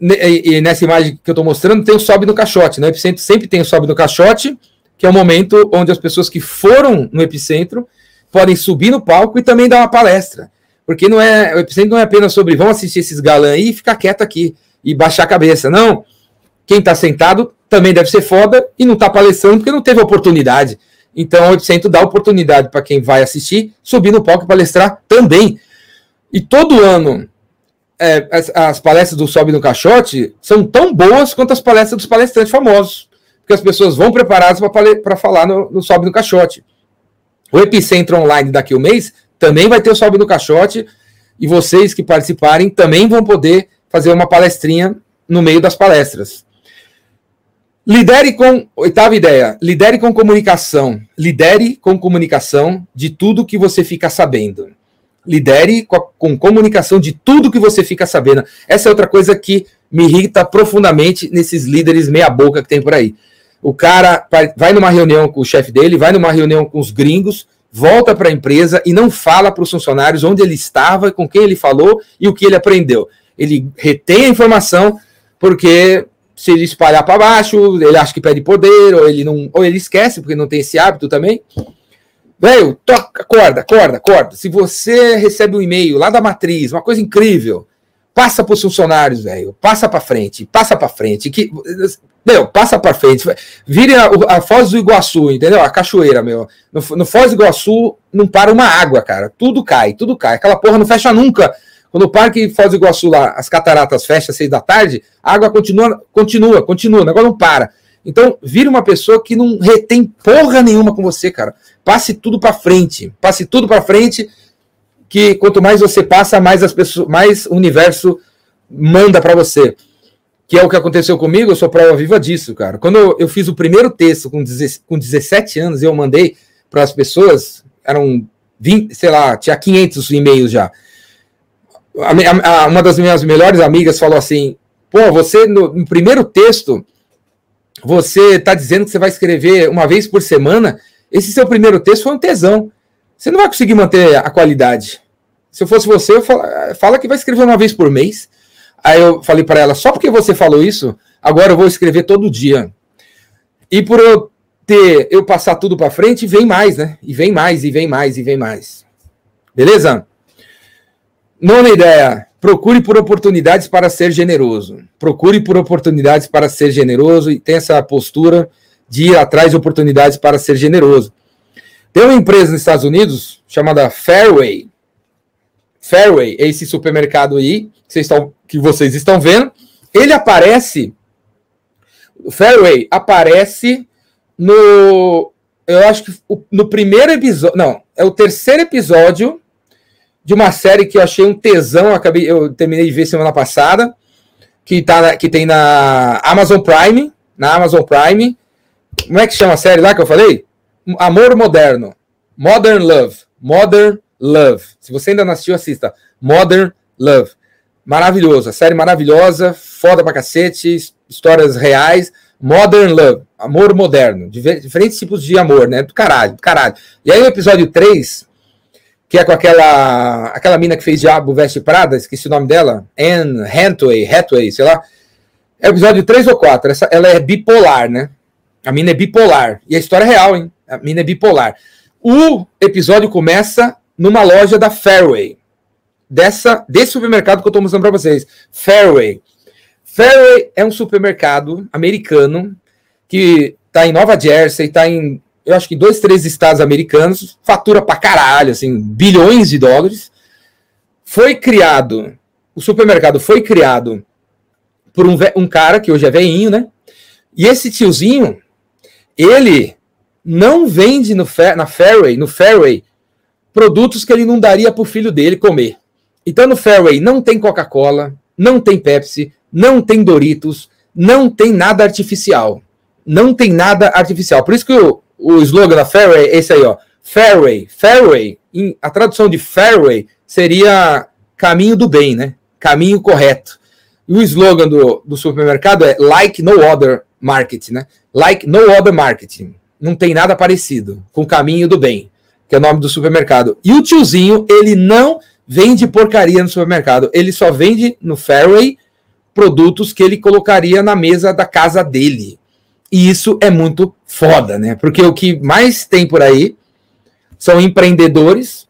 E nessa imagem que eu estou mostrando, tem o sobe no caixote. No né? Epicentro sempre tem o sobe no caixote, que é o momento onde as pessoas que foram no Epicentro podem subir no palco e também dar uma palestra. Porque não é, o Epicentro não é apenas sobre vamos assistir esses galãs aí e ficar quieto aqui e baixar a cabeça. Não. Quem está sentado também deve ser foda e não está palestrando porque não teve oportunidade. Então o Epicentro dá oportunidade para quem vai assistir subir no palco e palestrar também. E todo ano é, as, as, palestras do Sobe no Caixote são tão boas quanto as palestras dos palestrantes famosos. Porque as pessoas vão preparadas para falar no, no Sobe no Caixote. O Epicentro Online daqui a um mês também vai ter o Sobe no Caixote. E vocês que participarem também vão poder fazer uma palestrinha no meio das palestras. Lidere com. Oitava ideia. Lidere com comunicação. Lidere com comunicação de tudo que você fica sabendo lidere com, a, com comunicação de tudo que você fica sabendo. Essa é outra coisa que me irrita profundamente nesses líderes meia-boca que tem por aí. O cara vai numa reunião com o chefe dele, vai numa reunião com os gringos, volta para a empresa e não fala para os funcionários onde ele estava, com quem ele falou e o que ele aprendeu. Ele retém a informação porque se ele espalhar para baixo, ele acha que perde poder, ou ele não, ou ele esquece porque não tem esse hábito também. Velho, toca, acorda, acorda, acorda. Se você recebe um e-mail lá da matriz, uma coisa incrível, passa para os funcionários, velho. Passa para frente, passa para frente. Que, meu, passa para frente. Vire a, a, Foz do Iguaçu, entendeu? A cachoeira, meu. No, no Foz do Iguaçu não para uma água, cara. Tudo cai, tudo cai. Aquela porra não fecha nunca. Quando o Parque Foz do Iguaçu lá, as cataratas fecham às seis da tarde, a água continua, continua, continua, o negócio não para. Então, vire uma pessoa que não retém porra nenhuma com você, cara. Passe tudo para frente. Passe tudo para frente, que quanto mais você passa, mais as pessoas, mais o universo manda para você. Que é o que aconteceu comigo, eu sou prova viva disso, cara. Quando eu, eu fiz o primeiro texto com, com 17 anos, eu mandei para as pessoas, eram 20, sei lá, tinha 500 e-mails já. A, a, uma das minhas melhores amigas falou assim: pô, você no, no primeiro texto você está dizendo que você vai escrever uma vez por semana, esse seu primeiro texto foi um tesão. Você não vai conseguir manter a qualidade. Se eu fosse você, eu fala, fala que vai escrever uma vez por mês. Aí eu falei para ela, só porque você falou isso, agora eu vou escrever todo dia. E por eu ter, eu passar tudo para frente, vem mais, né? E vem mais, e vem mais, e vem mais. Beleza? Nona ideia, Procure por oportunidades para ser generoso. Procure por oportunidades para ser generoso e tenha essa postura de ir atrás de oportunidades para ser generoso. Tem uma empresa nos Estados Unidos chamada Fairway. Fairway, esse supermercado aí que vocês estão, que vocês estão vendo, ele aparece. O Fairway aparece no eu acho que no primeiro episódio. Não, é o terceiro episódio de uma série que eu achei um tesão. Eu, acabei, eu terminei de ver semana passada. Que, tá, que tem na Amazon Prime. Na Amazon Prime. Como é que chama a série lá que eu falei? Amor Moderno. Modern Love. Modern Love. Se você ainda não assistiu, assista. Modern Love. Maravilhoso. A série maravilhosa. Foda pra cacete. Histórias reais Modern Love, amor moderno, diferentes tipos de amor, né? Do caralho, do caralho. E aí o episódio 3, que é com aquela aquela mina que fez Diabo Veste Prada, esqueci o nome dela, Anne Hathaway, Hathaway, sei lá. É o episódio 3 ou 4, essa, ela é bipolar, né? A mina é bipolar. E a história é real, hein? A mina é bipolar. O episódio começa numa loja da Fairway. Dessa, desse supermercado que eu estou mostrando para vocês. Fairway. Fairway é um supermercado americano que está em Nova Jersey, está em, eu acho que dois, três estados americanos, fatura pra caralho, assim, bilhões de dólares. Foi criado, o supermercado foi criado por um, um cara que hoje é veinho, né? E esse tiozinho, ele não vende no, na Fairway, no Fairway, produtos que ele não daria para o filho dele comer. Então no Fairway não tem Coca-Cola, não tem Pepsi, não tem Doritos, não tem nada artificial. Não tem nada artificial. Por isso que o, o slogan da Fairway é esse aí, ó. Fairway. Fairway, em, a tradução de Fairway seria caminho do bem, né? Caminho correto. E o slogan do, do supermercado é like no other market, né? Like no other marketing. Não tem nada parecido com o caminho do bem, que é o nome do supermercado. E o tiozinho, ele não vende porcaria no supermercado. Ele só vende no Fairway produtos que ele colocaria na mesa da casa dele. E isso é muito foda, né? Porque o que mais tem por aí são empreendedores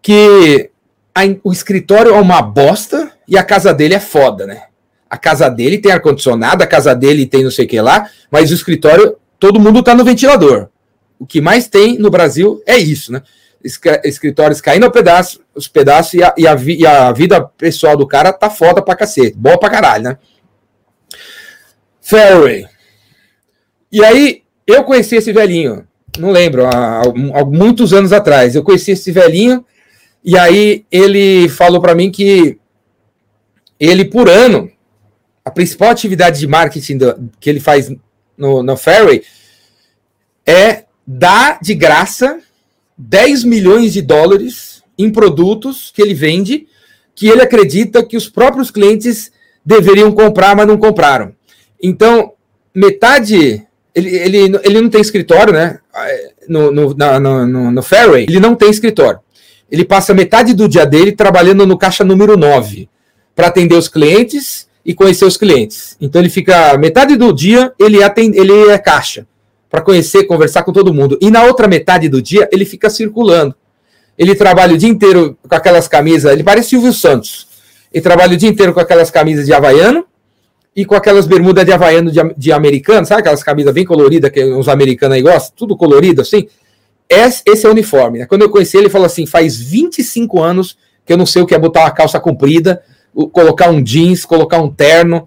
que a, o escritório é uma bosta e a casa dele é foda, né? A casa dele tem ar-condicionado, a casa dele tem não sei o que lá, mas o escritório, todo mundo tá no ventilador. O que mais tem no Brasil é isso, né? escritórios caindo ao pedaço, os pedaços e a, e, a, e a, vida pessoal do cara tá foda pra cacete. Boa pra caralho, né? Fairway. E aí, eu conheci esse velhinho, não lembro, há, há muitos anos atrás. Eu conheci esse velhinho e aí ele falou para mim que ele, por ano, a principal atividade de marketing do, que ele faz no, no Fairway dar de graça 10 milhões de dólares em produtos que ele vende, que ele acredita que os próprios clientes deveriam comprar, mas não compraram. Então, metade. Ele, ele, ele não tem escritório, né? No, no, na, no, no Fairway, ele não tem escritório. Ele passa metade do dia dele trabalhando no caixa número 9 para atender os clientes e conhecer os clientes. Então ele fica metade do dia ele atende, ele é caixa para conhecer, conversar com todo mundo. E na outra metade do dia, ele fica circulando. Ele trabalha o dia inteiro com aquelas camisas, ele parece Silvio Santos. Ele trabalha o dia inteiro com aquelas camisas de havaiano e com aquelas bermudas de havaiano de, de americano, sabe aquelas camisas bem coloridas que os americanos aí gostam? Tudo colorido assim. Esse, esse é o uniforme. Né? Quando eu conheci ele, ele falou assim: faz 25 anos que eu não sei o que é botar uma calça comprida, colocar um jeans, colocar um terno.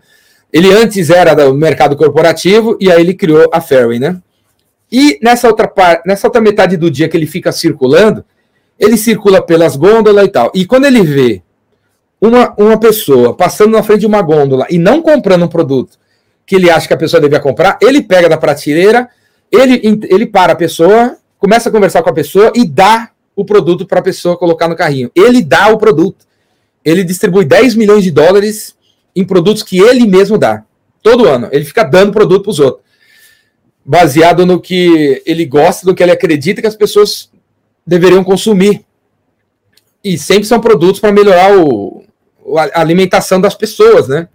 Ele antes era do mercado corporativo e aí ele criou a Fairway, né? E nessa outra, parte, nessa outra metade do dia que ele fica circulando, ele circula pelas gôndolas e tal. E quando ele vê uma, uma pessoa passando na frente de uma gôndola e não comprando um produto que ele acha que a pessoa devia comprar, ele pega da prateleira, ele, ele para a pessoa, começa a conversar com a pessoa e dá o produto para a pessoa colocar no carrinho. Ele dá o produto. Ele distribui 10 milhões de dólares em produtos que ele mesmo dá. Todo ano. Ele fica dando produto para os outros baseado no que ele gosta, no que ele acredita que as pessoas deveriam consumir. E sempre são produtos para melhorar o, a alimentação das pessoas, né?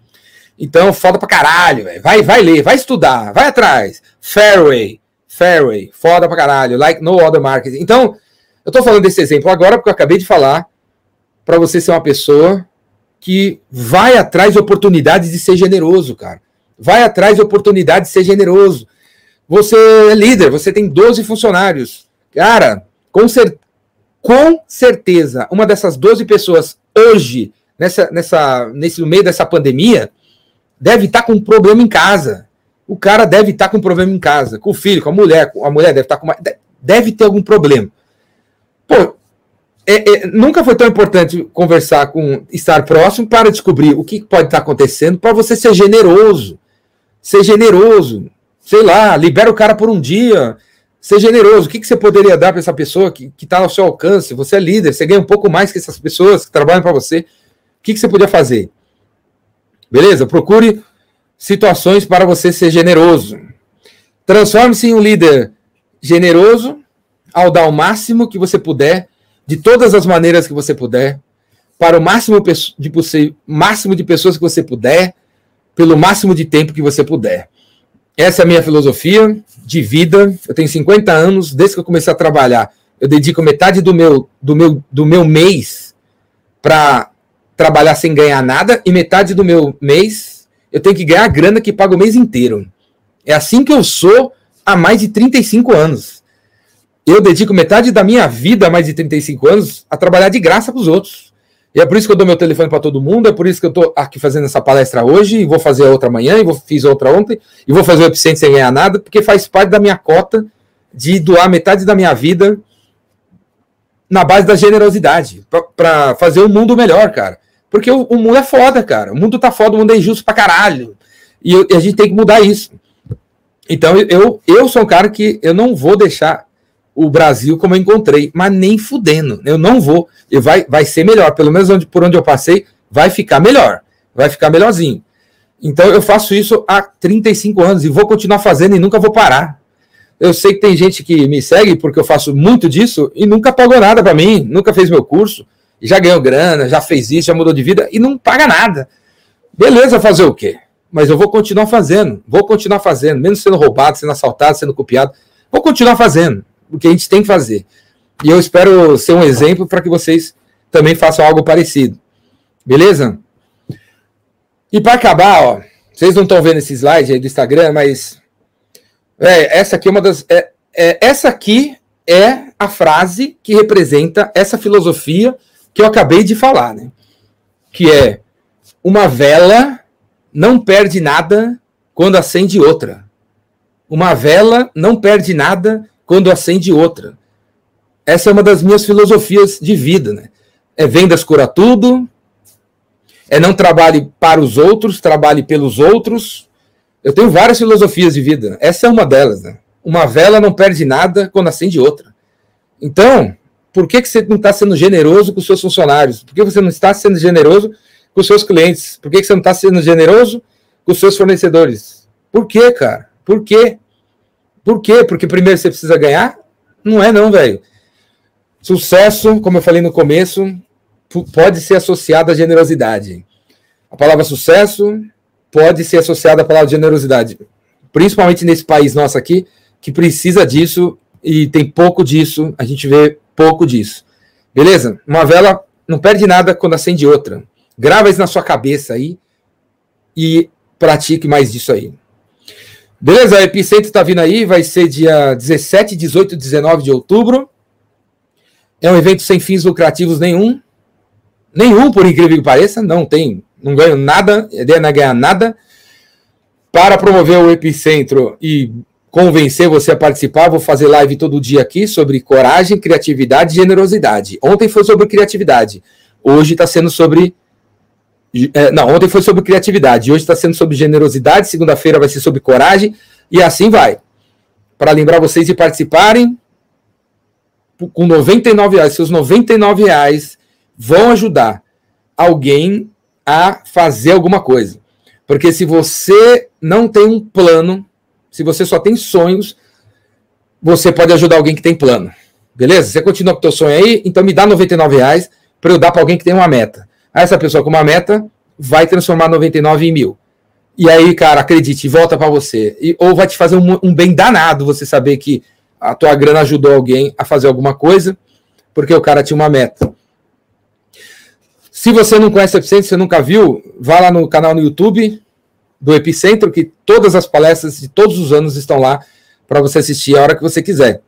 Então, foda pra caralho, véio. vai, vai ler, vai estudar, vai atrás. Fairway, Fairway, foda pra caralho, like no other market. Então, eu tô falando desse exemplo agora porque eu acabei de falar para você ser uma pessoa que vai atrás de oportunidades de ser generoso, cara. Vai atrás de oportunidades de ser generoso. Você é líder, você tem 12 funcionários. Cara, com, cer com certeza, uma dessas 12 pessoas hoje, nessa, nessa, nesse no meio dessa pandemia, deve estar com um problema em casa. o cara deve estar tá com um problema em casa, com o filho, com a mulher, com a mulher deve estar tá com uma, deve ter algum problema. Pô, é, é, nunca foi tão importante conversar com estar próximo para descobrir o que pode estar acontecendo, para você ser generoso. Ser generoso. Sei lá, libera o cara por um dia. Ser generoso. O que, que você poderia dar para essa pessoa que está ao seu alcance? Você é líder, você ganha um pouco mais que essas pessoas que trabalham para você. O que, que você podia fazer? Beleza? Procure situações para você ser generoso. Transforme-se em um líder generoso ao dar o máximo que você puder de todas as maneiras que você puder, para o máximo de, máximo de pessoas que você puder, pelo máximo de tempo que você puder. Essa é a minha filosofia de vida. Eu tenho 50 anos, desde que eu comecei a trabalhar, eu dedico metade do meu, do meu, do meu mês para trabalhar sem ganhar nada, e metade do meu mês eu tenho que ganhar a grana que paga o mês inteiro. É assim que eu sou há mais de 35 anos eu dedico metade da minha vida, mais de 35 anos, a trabalhar de graça para os outros. E é por isso que eu dou meu telefone para todo mundo, é por isso que eu estou aqui fazendo essa palestra hoje, e vou fazer outra amanhã, e vou, fiz outra ontem, e vou fazer o Epicentro sem ganhar nada, porque faz parte da minha cota de doar metade da minha vida na base da generosidade, para fazer o um mundo melhor, cara. Porque o, o, mundo é foda, cara. O mundo tá foda, o mundo é injusto pra caralho. E, eu, e a gente tem que mudar isso. Então eu, eu sou um cara que eu não vou deixar o Brasil como eu encontrei, mas nem fudendo. Eu não vou. Eu vai, vai ser melhor. Pelo menos onde, por onde eu passei, vai ficar melhor. Vai ficar melhorzinho. Então eu faço isso há 35 anos e vou continuar fazendo e nunca vou parar. Eu sei que tem gente que me segue porque eu faço muito disso e nunca pagou nada para mim, nunca fez meu curso, já ganhou grana, já fez isso, já mudou de vida e não paga nada. Beleza, fazer o quê? Mas eu vou continuar fazendo, vou continuar fazendo, mesmo sendo roubado, sendo assaltado, sendo copiado, vou continuar fazendo o que a gente tem que fazer. E eu espero ser um exemplo para que vocês também façam algo parecido. Beleza? E para acabar, ó, vocês não estão vendo esse slide aí do Instagram, mas é, essa aqui é uma das. É, é, essa aqui é a frase que representa essa filosofia que eu acabei de falar, né? Que é uma vela não perde nada quando acende outra. Uma vela não perde nada quando acende outra. Essa é uma das minhas filosofias de vida, né? É vendas cura tudo, é não trabalhe para os outros, trabalhe pelos outros. Eu tenho várias filosofias de vida. Essa é uma delas, né? Uma vela não perde nada quando acende outra. Então, por que, que você não está sendo generoso com os seus funcionários? Por que você não está sendo generoso com os seus clientes? Por que, que você não está sendo generoso com os seus fornecedores? Por quê, cara? Por quê? Por quê? Porque primeiro você precisa ganhar? Não é não, velho. Sucesso, como eu falei no começo, pode ser associado à generosidade. A palavra sucesso pode ser associada à palavra generosidade. Principalmente nesse país nosso aqui, que precisa disso e tem pouco disso, a gente vê pouco disso. Beleza? Uma vela não perde nada quando acende outra. Grava isso na sua cabeça aí e pratique mais disso aí. Beleza, o Epicentro está vindo aí, vai ser dia 17, 18 e 19 de outubro. É um evento sem fins lucrativos nenhum. Nenhum, por incrível que pareça, não tem, não ganho nada, a ideia não é ganhar nada. Para promover o Epicentro e convencer você a participar, vou fazer live todo dia aqui sobre coragem, criatividade e generosidade. Ontem foi sobre criatividade, hoje está sendo sobre é, não, ontem foi sobre criatividade, hoje está sendo sobre generosidade, segunda-feira vai ser sobre coragem, e assim vai. Para lembrar vocês de participarem, com 99 reais, seus 99 reais vão ajudar alguém a fazer alguma coisa. Porque se você não tem um plano, se você só tem sonhos, você pode ajudar alguém que tem plano. Beleza? Você continua com o teu sonho aí, então me dá 99 reais para eu dar para alguém que tem uma meta. Aí essa pessoa com uma meta vai transformar 99 em mil. E aí, cara, acredite, volta para você. E, ou vai te fazer um, um, bem danado você saber que a tua grana ajudou alguém a fazer alguma coisa, porque o cara tinha uma meta. Se você não conhece Epicentro, você nunca viu, vá lá no canal no YouTube do Epicentro, que todas as palestras de todos os anos estão lá para você assistir a hora que você quiser.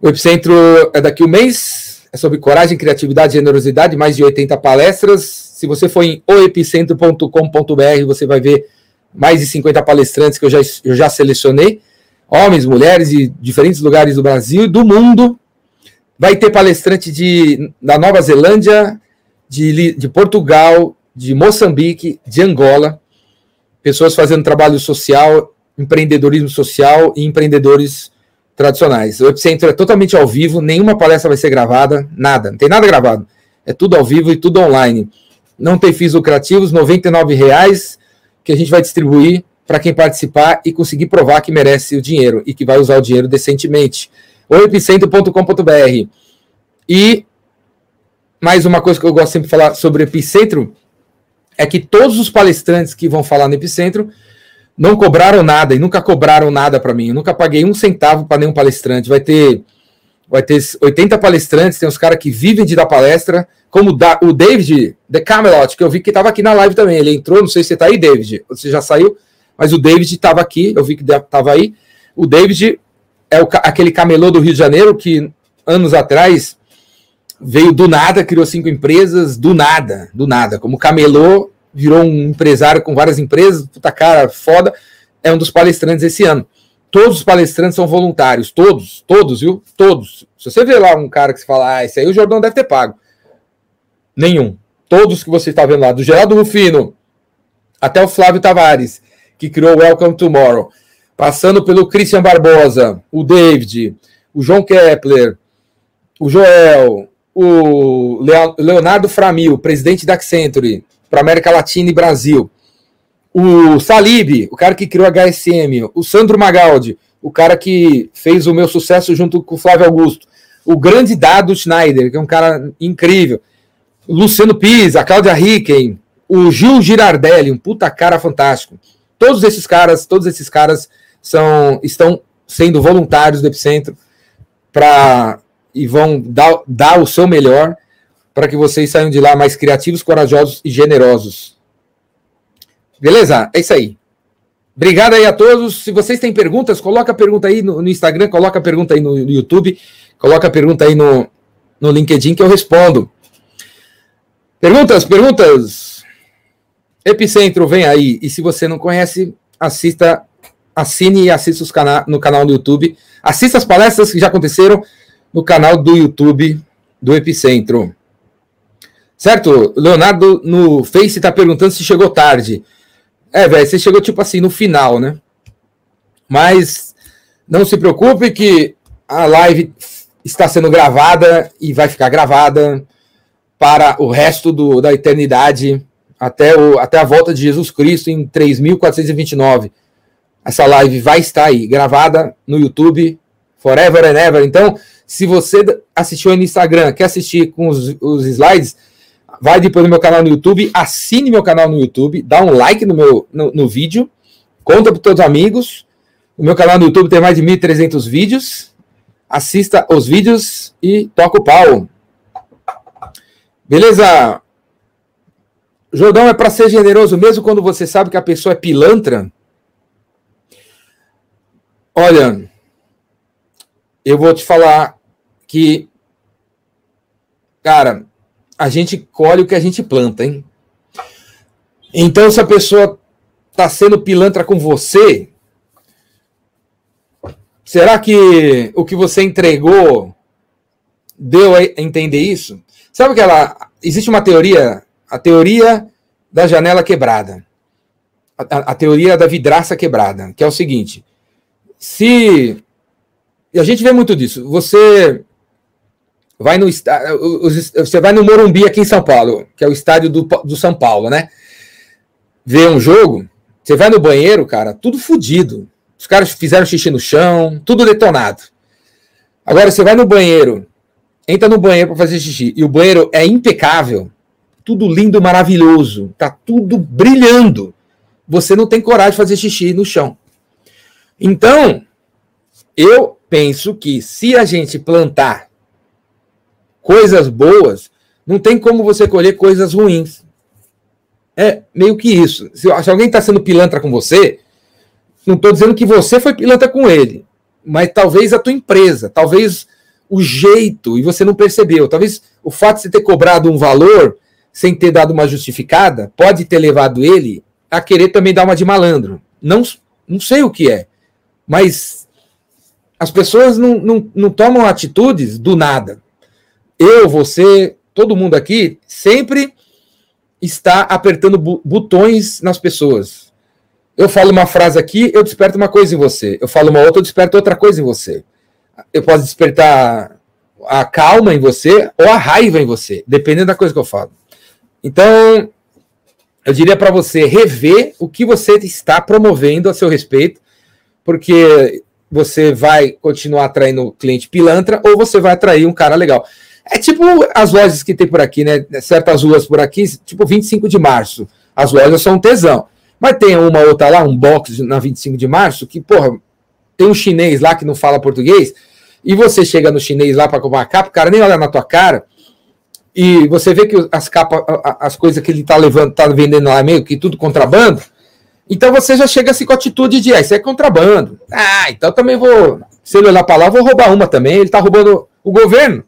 O Epicentro é daqui um mês, é sobre coragem, criatividade generosidade, mais de 80 palestras. Se você for em oepicentro.com.br, você vai ver mais de 50 palestrantes que eu já, eu já selecionei, homens, mulheres de diferentes lugares do Brasil e do mundo. Vai ter palestrante de, da Nova Zelândia, de, de Portugal, de Moçambique, de Angola, pessoas fazendo trabalho social, empreendedorismo social e empreendedores tradicionais. O Epicentro é totalmente ao vivo, nenhuma palestra vai ser gravada, nada, não tem nada gravado. É tudo ao vivo e tudo online. Não tem fins lucrativos, R$ 99,00 que a gente vai distribuir para quem participar e conseguir provar que merece o dinheiro e que vai usar o dinheiro decentemente. O epicentro.com.br. E mais uma coisa que eu gosto sempre de falar sobre o Epicentro é que todos os palestrantes que vão falar no Epicentro não cobraram nada e nunca cobraram nada para mim. Eu nunca paguei um centavo para nenhum palestrante. Vai ter vai ter 80 palestrantes, tem uns caras que vivem de dar palestra, como o David The Camelot, que eu vi que estava aqui na live também. Ele entrou, não sei se você está aí, David. Você já saiu, mas o David estava aqui, eu vi que estava aí. O David é o, aquele camelô do Rio de Janeiro que anos atrás veio do nada, criou cinco empresas, do nada, do nada. Como camelô, virou um empresário com várias empresas, puta cara, foda. É um dos palestrantes esse ano. Todos os palestrantes são voluntários, todos, todos, viu? Todos. Se você vê lá um cara que fala, ah, esse aí o Jordão deve ter pago. Nenhum. Todos que você está vendo lá, do Geraldo Rufino até o Flávio Tavares, que criou Welcome Tomorrow, passando pelo Christian Barbosa, o David, o João Kepler, o Joel, o Leonardo Framil, presidente da Accenture para América Latina e Brasil, o Salib, o cara que criou a HSM, o Sandro Magaldi, o cara que fez o meu sucesso junto com o Flávio Augusto, o grande Dado Schneider, que é um cara incrível, o Luciano Pisa, a Cláudia Ricken, o Gil Girardelli, um puta cara fantástico. Todos esses caras, todos esses caras são estão sendo voluntários do Epicentro para e vão dar, dar o seu melhor para que vocês saiam de lá mais criativos, corajosos e generosos. Beleza? É isso aí. Obrigado aí a todos. Se vocês têm perguntas, coloca a pergunta aí no, no Instagram, coloca a pergunta aí no, no, YouTube, coloca a pergunta aí no, no LinkedIn que eu respondo. Perguntas, perguntas. Epicentro, vem aí. E se você não conhece, assista, assine e assista os cana no canal do YouTube. Assista as palestras que já aconteceram no canal do YouTube do Epicentro. Certo? Leonardo no Face está perguntando se chegou tarde. É, velho, você chegou tipo assim no final, né? Mas não se preocupe que a live está sendo gravada e vai ficar gravada para o resto do, da eternidade, até, o, até a volta de Jesus Cristo em 3429. Essa live vai estar aí, gravada no YouTube, forever and ever. Então, se você assistiu aí no Instagram, quer assistir com os, os slides, vai depois no meu canal no YouTube, assine meu canal no YouTube, dá um like no meu no, no vídeo, conta para todos os amigos. O meu canal no YouTube tem mais de 1.300 vídeos. Assista os vídeos e toca o pau. Beleza? Jordão é para ser generoso mesmo quando você sabe que a pessoa é pilantra? Olha, eu vou te falar que, cara, a gente colhe o que a gente planta, hein? Então, se a pessoa está sendo pilantra com você, será que o que você entregou deu a entender isso? Sabe que ela existe uma teoria, a teoria da janela quebrada, a, a, teoria da vidraça quebrada, que é o seguinte: se e a gente vê muito disso, você vai no você vai no Morumbi aqui em São Paulo, que é o estádio do, do São Paulo, né? Vê um jogo, você vai no banheiro, cara, tudo fodido. Os caras fizeram xixi no chão, tudo detonado. Agora você vai no banheiro, entra no banheiro para fazer xixi e o banheiro é impecável, tudo lindo, maravilhoso, tá tudo brilhando. Você não tem coragem de fazer xixi no chão. Então, eu penso que se a gente plantar coisas boas, não tem como você colher coisas ruins. É meio que isso. Se, se alguém está sendo pilantra com você, não estou dizendo que você foi pilantra com ele, mas talvez a tua empresa, talvez o jeito, e você não percebeu. Talvez o fato de você ter cobrado um valor sem ter dado uma justificada, pode ter levado ele a querer também dar uma de malandro. Não, não sei o que é, mas as pessoas não, não, não tomam atitudes do nada. Eu, você, todo mundo aqui, sempre está apertando botões nas pessoas. Eu falo uma frase aqui, eu desperto uma coisa em você. Eu falo uma outra, eu desperto outra coisa em você. Eu posso despertar a calma em você ou a raiva em você, dependendo da coisa que eu falo. Então, eu diria para você rever o que você está promovendo a seu respeito, porque você vai continuar atraindo cliente pilantra ou você vai atrair um cara legal. É tipo as lojas que tem por aqui, né? Certas ruas por aqui, tipo 25 de março. As lojas são um tesão. Mas tem uma outra lá, um box na 25 de março, que, porra, tem um chinês lá que não fala português, e você chega no chinês lá para comprar capa, o cara nem olha na tua cara, e você vê que as capas, as coisas que ele está levando, tá vendendo lá meio que tudo contrabando, então você já chega assim com a atitude de, ah, isso é contrabando. Ah, então também vou, se ele olhar para lá, vou roubar uma também, ele está roubando o governo.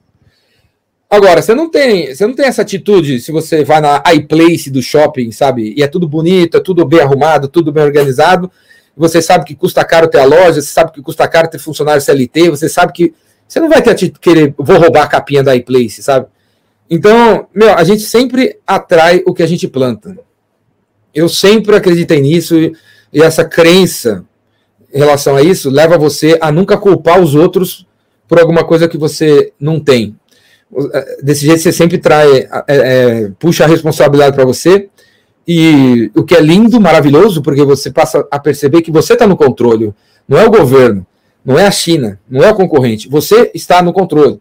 Agora, você não tem, você não tem essa atitude se você vai na iPlace do shopping, sabe? E é tudo bonito, é tudo bem arrumado, tudo bem organizado. Você sabe que custa caro ter a loja, você sabe que custa caro ter funcionário CLT, você sabe que você não vai ter a querer, vou roubar a capinha da iPlace, sabe? Então, meu, a gente sempre atrai o que a gente planta. Eu sempre acreditei nisso e essa crença em relação a isso leva você a nunca culpar os outros por alguma coisa que você não tem. Desse jeito você sempre trai, é, é, puxa a responsabilidade para você e o que é lindo, maravilhoso, porque você passa a perceber que você está no controle, não é o governo, não é a China, não é o concorrente, você está no controle.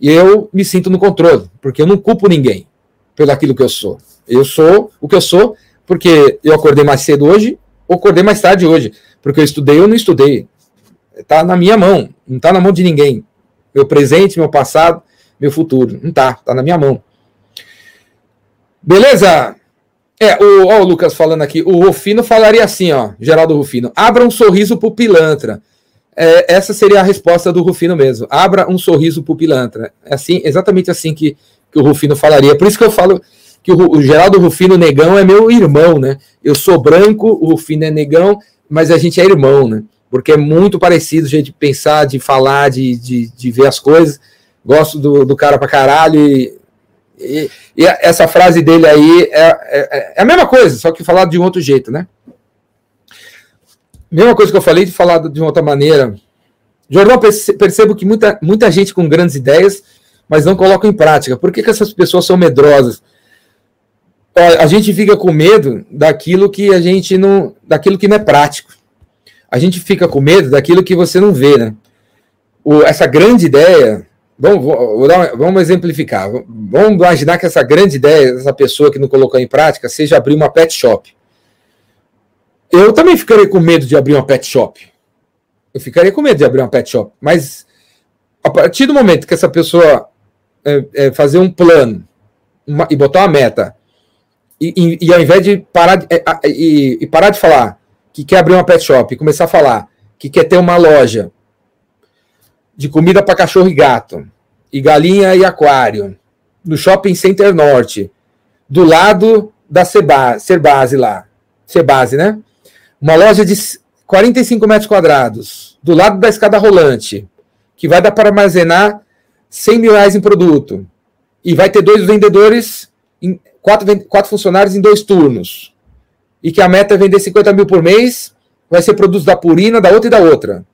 E eu me sinto no controle, porque eu não culpo ninguém pelo aquilo que eu sou. Eu sou o que eu sou porque eu acordei mais cedo hoje ou acordei mais tarde hoje, porque eu estudei ou não estudei. Está na minha mão, não está na mão de ninguém. Meu presente, meu passado, meu futuro. Não está, está na minha mão. Beleza? É, o, ó, o Lucas falando aqui, o Rufino falaria assim, ó, Geraldo Rufino, abra um sorriso pro pilantra. É, essa seria a resposta do Rufino mesmo. Abra um sorriso pro pilantra. É assim, exatamente assim que, que o Rufino falaria. Por isso que eu falo que o, o Geraldo Rufino Negão é meu irmão, né? Eu sou branco, o Rufino é negão, mas a gente é irmão, né? Porque é muito parecido, gente, de pensar, de falar, de, de, de ver as coisas. Gosto do, do cara pra caralho e, e, e essa frase dele aí é, é, é, a mesma coisa, só que falado de um outro jeito, né? Mesma coisa que eu falei de falar de outra maneira. Jordão, percebo que muita, muita gente com grandes ideias, mas não coloca em prática. Por que, que essas pessoas são medrosas? A gente fica com medo daquilo que a gente não. daquilo que não é prático. A gente fica com medo daquilo que você não vê, né? O, essa grande ideia. Vamos, vamos, vamos exemplificar. Vamos imaginar que essa grande ideia dessa pessoa que não colocou em prática seja abrir uma pet shop. Eu também ficaria com medo de abrir uma pet shop. Eu ficaria com medo de abrir uma pet shop. Mas a partir do momento que essa pessoa é, é, fazer um plano uma, e botar uma meta, e, e, e ao invés de parar de, é, e, e, parar de falar que quer abrir uma pet shop e começar a falar que quer ter uma loja de comida para cachorro e gato, e galinha e aquário, no Shopping Center Norte, do lado da Cerbase lá. Cerbase, né? Uma loja de 45 metros quadrados, do lado da escada rolante, que vai dar para armazenar 100 mil reais em produto. E vai ter dois vendedores, em, quatro, quatro funcionários em dois turnos. E que a meta é vender 50 mil por mês, vai ser produtos da Purina, da outra e da outra.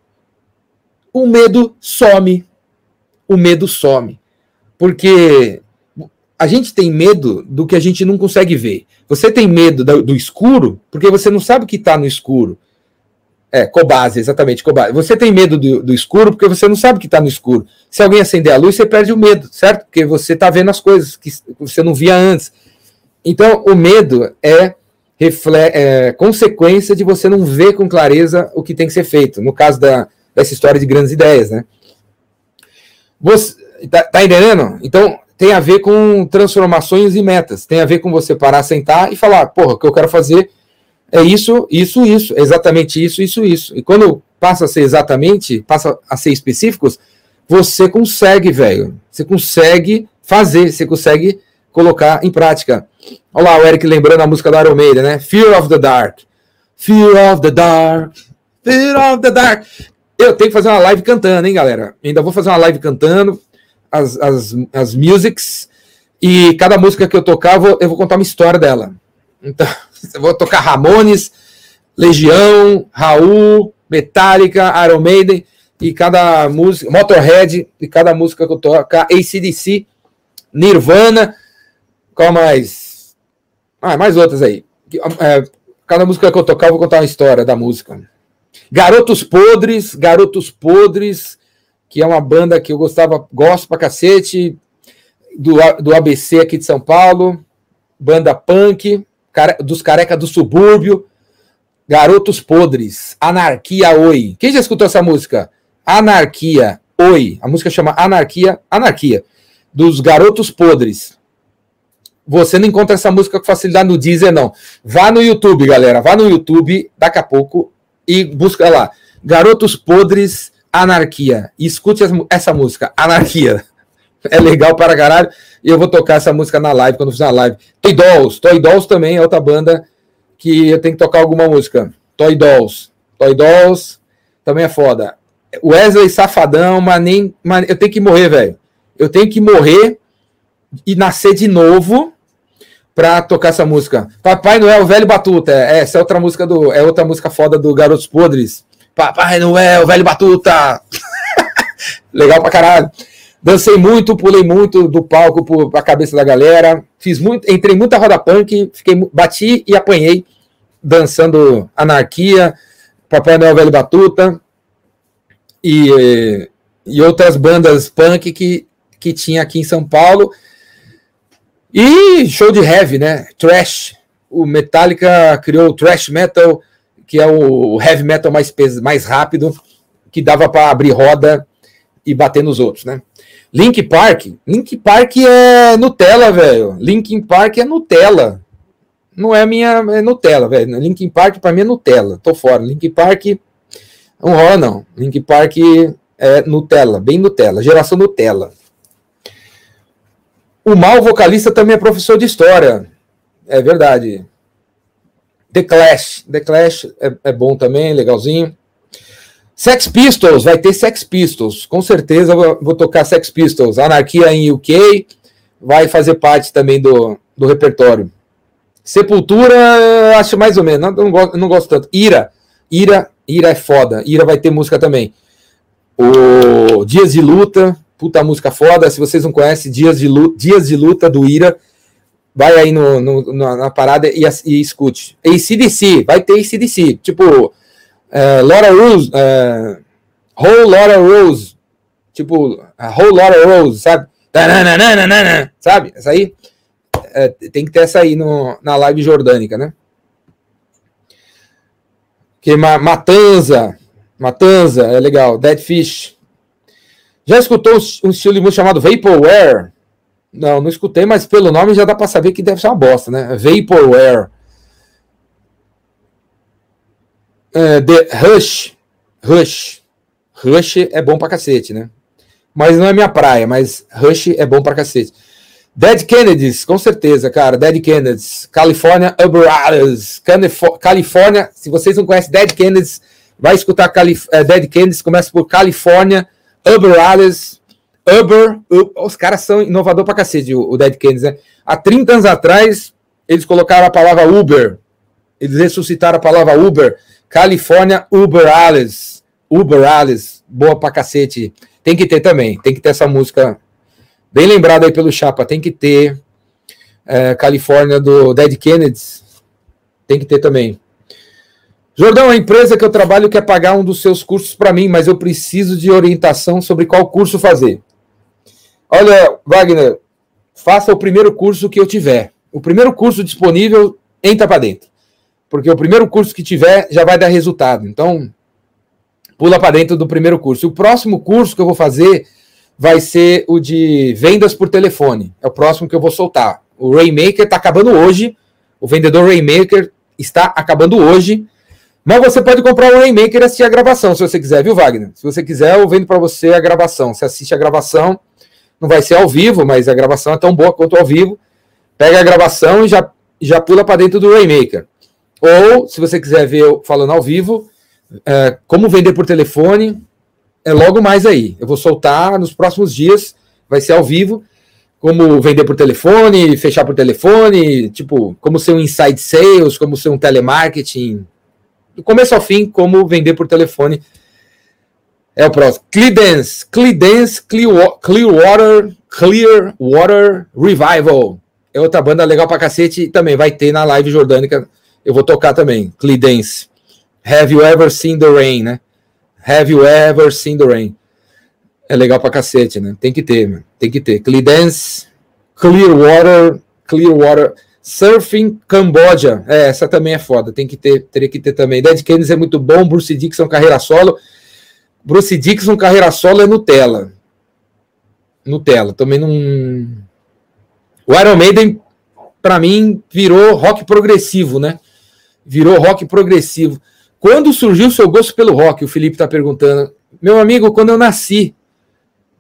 O medo some. O medo some. Porque a gente tem medo do que a gente não consegue ver. Você tem medo do, escuro porque você não sabe o que está no escuro. É, cobase, exatamente, cobase. Você tem medo do, do escuro porque você não sabe o que está no escuro. Se alguém acender a luz, você perde o medo, certo? Porque você está vendo as coisas que você não via antes. Então, o medo é, é, consequência de você não ver com clareza o que tem que ser feito. No caso da, dessa história de grandes ideias, né? Você, tá, tá entendendo? Então, tem a ver com transformações e metas. Tem a ver com você parar, sentar e falar, porra, o que eu quero fazer é isso, isso, isso, exatamente isso, isso, isso. E quando passa a ser exatamente, passa a ser específicos, você consegue, velho. Você consegue fazer, você consegue colocar em prática. Olha lá o Eric lembrando a música da Iron né? Fear of the Dark. Fear of the Dark. Fear of the Dark. Eu tenho que fazer uma live cantando, hein, galera? Ainda vou fazer uma live cantando as, as, as musics. E cada música que eu tocar, eu vou, eu vou contar uma história dela. Então, eu vou tocar Ramones, Legião, Raul, Metallica, Iron Maiden. E cada música, Motorhead, e cada música que eu tocar, ACDC, Nirvana. Qual mais? Ah, mais outras aí. É, cada música que eu tocar, eu vou contar uma história da música. Garotos Podres, Garotos Podres, que é uma banda que eu gostava, gosto pra cacete, do, do ABC aqui de São Paulo, banda punk, dos careca do subúrbio, Garotos Podres, Anarquia Oi. Quem já escutou essa música? Anarquia Oi. A música chama Anarquia, Anarquia, dos Garotos Podres. Você não encontra essa música com facilidade no Deezer, não. Vá no YouTube, galera. Vá no YouTube daqui a pouco e busca lá. Garotos Podres, Anarquia. E escute essa música, Anarquia. É legal para caralho. E eu vou tocar essa música na live, quando fizer a live. Toy Dolls. Toy Dolls também é outra banda que eu tenho que tocar alguma música. Toy Dolls. Toy Dolls também é foda. Wesley Safadão, mas nem. Mas eu tenho que morrer, velho. Eu tenho que morrer e nascer de novo pra tocar essa música. Papai Noel, Velho Batuta. É, essa é outra música do. É outra música foda do Garotos Podres. Papai Noel, Velho Batuta. Legal pra caralho. Dancei muito, pulei muito do palco pra cabeça da galera. Fiz muito, entrei muita roda punk, fiquei, bati e apanhei dançando anarquia, Papai Noel Velho Batuta e, e outras bandas punk que, que tinha aqui em São Paulo. E show de heavy, né? Trash. O Metallica criou o thrash metal, que é o heavy metal mais, mais rápido, que dava para abrir roda e bater nos outros, né? Link Park, Link Park é Nutella, velho. Linkin Park é Nutella. Não é minha, é Nutella, velho. Linkin Park para mim é Nutella. Tô fora. Link Park não rola não. Link Park é Nutella, bem Nutella, geração Nutella. O mal vocalista também é professor de história. É verdade. The Clash. The Clash é, é bom também, legalzinho. Sex Pistols, vai ter Sex Pistols. Com certeza vou, vou, tocar Sex Pistols. Anarquia em UK vai fazer parte também do, do repertório. Sepultura, acho mais ou menos. Não, não, gosto, não gosto tanto. Ira. Ira. Ira é foda. Ira vai ter música também. O Dias de Luta puta música foda. Se vocês não conhecem, Dias de Luta, Dias de Luta do Ira, vai aí no, no na parada e, e escute. ACDC, vai ter ACDC. Tipo, é, Laura Rose, é, Whole Laura Rose. Tipo, Whole Laura Rose, sabe? Sabe? Essa aí. É, tem que ter essa aí no, na live jordânica, né? Que Matanza, Matanza, é legal. Dead Fish. Já escutou um estilo de música chamado Vaporware? Não, não escutei, mas pelo nome já dá para saber que deve ser uma bosta, né? Vaporware. É, The Rush. Rush. Rush é bom pra cacete, né? Mas não é minha praia, mas Rush é bom pra cacete. Dead Kennedys, com certeza, cara. Dead Kennedys. California Uberales. Califórnia, se vocês não conhecem Dead Kennedys, vai escutar Calif é, Dead Kennedys. Começa por California Uber Alice, Uber, Uber, os caras são inovador pra cacete, o, Dead Kennedys, né? Há 30 anos atrás, eles colocaram a palavra Uber, eles ressuscitaram a palavra Uber, Califórnia Uber Alice, Uber Alice, boa pra cacete. Tem que ter também, tem que ter essa música bem lembrada aí pelo Chapa, tem que ter é, Califórnia do Dead Kennedys, tem que ter também. Jordão, a empresa que eu trabalho quer pagar um dos seus cursos para mim, mas eu preciso de orientação sobre qual curso fazer. Olha, Wagner, faça o primeiro curso que eu tiver. O primeiro curso disponível, entra para dentro. Porque o primeiro curso que tiver já vai dar resultado. Então, pula para dentro do primeiro curso. O próximo curso que eu vou fazer vai ser o de vendas por telefone. É o próximo que eu vou soltar. O Rainmaker está acabando hoje. O vendedor Rainmaker está acabando hoje. Mas você pode comprar o Rainmaker e assistir a gravação, se você quiser, viu, Wagner? Se você quiser, eu vendo para você a gravação. Você assiste a gravação, não vai ser ao vivo, mas a gravação é tão boa quanto ao vivo. pega a gravação e já, já pula para dentro do Rainmaker. Ou, se você quiser ver eu falando ao vivo, é, como vender por telefone, é logo mais aí. Eu vou soltar nos próximos dias, vai ser ao vivo, como vender por telefone, fechar por telefone, tipo, como ser um inside sales, como ser um telemarketing, do começo ao fim, como vender por telefone. É o próximo. Cleadance, Cleadance Clearwater, Clearwater Revival. É outra banda legal pra cacete e também vai ter na live jordânica. Eu vou tocar também. Cleadance. Have you ever seen the rain, né? Have you ever seen the rain? É legal pra cacete, né? Tem que ter, tem que ter. Cleadance, Clearwater, Clearwater, Surfing Cambodia. É, essa também é foda, tem que ter, teria que ter também. Dead Kennedys é muito bom, Bruce Dixon carreira solo. Bruce Dixon carreira solo é Nutella. Nutella, também não. O Iron Maiden, para mim, virou rock progressivo, né? Virou rock progressivo. Quando surgiu o seu gosto pelo rock? O Felipe está perguntando. Meu amigo, quando eu nasci,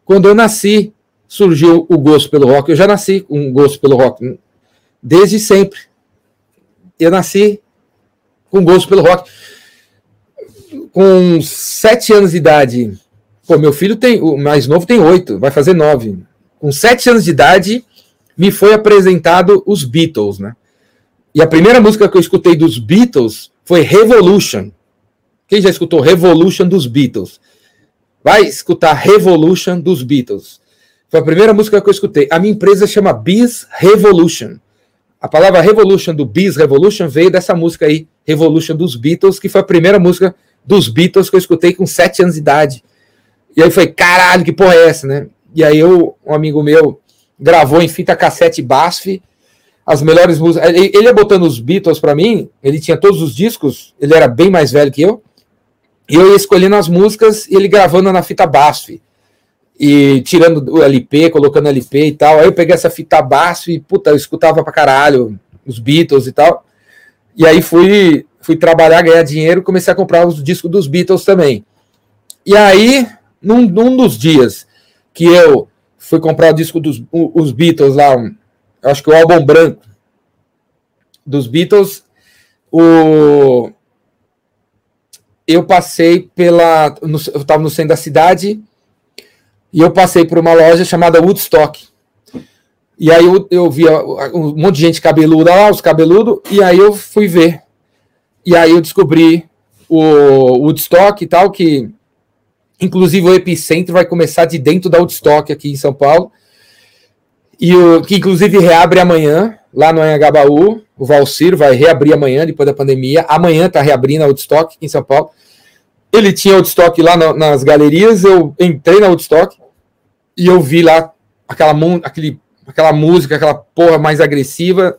quando eu nasci, surgiu o gosto pelo rock. Eu já nasci com um gosto pelo rock, desde sempre. Eu nasci com gosto pelo rock. Com sete anos de idade, pô, meu filho tem, o mais novo tem oito, vai fazer nove. Com sete anos de idade, me foi apresentado os Beatles, né? E a primeira música que eu escutei dos Beatles foi Revolution. Quem já escutou Revolution dos Beatles? Vai escutar Revolution dos Beatles. Foi a primeira música que eu escutei. A minha empresa chama Biz Revolution. A palavra Revolution do Biz Revolution veio dessa música aí, Revolution dos Beatles, que foi a primeira música dos Beatles que eu escutei com sete anos de idade. E aí foi, caralho, que porra é essa, né? E aí eu, um amigo meu gravou em fita cassete BASF as melhores músicas. Ele ia botando os Beatles para mim, ele tinha todos os discos, ele era bem mais velho que eu. E eu ia escolhendo as músicas e ele gravando na fita BASF. E tirando o LP, colocando LP e tal. Aí eu peguei essa fita BASF e, puta, eu escutava pra caralho os Beatles e tal. E aí fui, fui trabalhar, ganhar dinheiro, comecei a comprar os discos dos Beatles também. E aí, num, num dos dias que eu fui comprar o disco dos os Beatles lá, acho que o álbum branco dos Beatles, o eu passei pela. No, eu estava no centro da cidade e eu passei por uma loja chamada Woodstock. E aí eu, eu via um monte de gente cabeluda lá, os cabeludos, e aí eu fui ver. E aí eu descobri o Woodstock e tal, que inclusive o Epicentro vai começar de dentro da Woodstock aqui em São Paulo. E o, que inclusive reabre amanhã, lá no Anhangabaú. O Valcir vai reabrir amanhã, depois da pandemia. Amanhã está reabrindo a Woodstock aqui em São Paulo. Ele tinha Woodstock lá na, nas galerias, eu entrei na Woodstock e eu vi lá aquela, aquele, aquela música, aquela porra mais agressiva.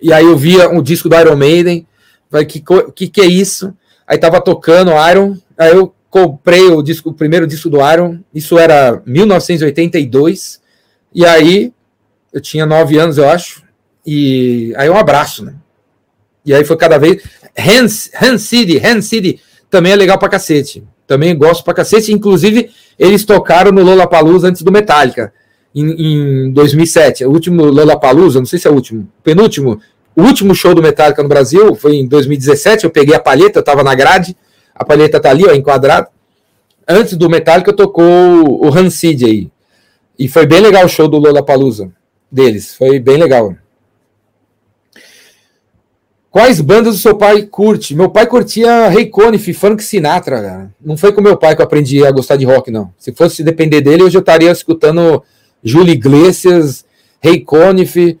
E aí eu via um disco do Iron Maiden. Falei, que, que que é isso? Aí tava tocando Iron. Aí eu comprei o disco, o primeiro disco do Iron. Isso era 1982. E aí eu tinha nove anos, eu acho. E aí um abraço, né? E aí foi cada vez. Hans, Hans City, Hans City também é legal pra cacete. Também gosto pra cacete. Inclusive, eles tocaram no Lollapalooza antes do Metallica, em, em 2007. O último Lollapalooza, não sei se é o último, penúltimo, o último show do Metallica no Brasil foi em 2017. Eu peguei a palheta, tava na grade, a palheta tá ali, ó, enquadrada. Antes do Metallica tocou o Hansid aí. E foi bem legal o show do Lollapalooza deles. Foi bem legal. Quais bandas o seu pai curte? Meu pai curtia Ray Conniff, Frank Sinatra. Cara. Não foi com meu pai que eu aprendi a gostar de rock, não. Se fosse depender dele, eu já estaria escutando Júlio Iglesias, Ray Conniff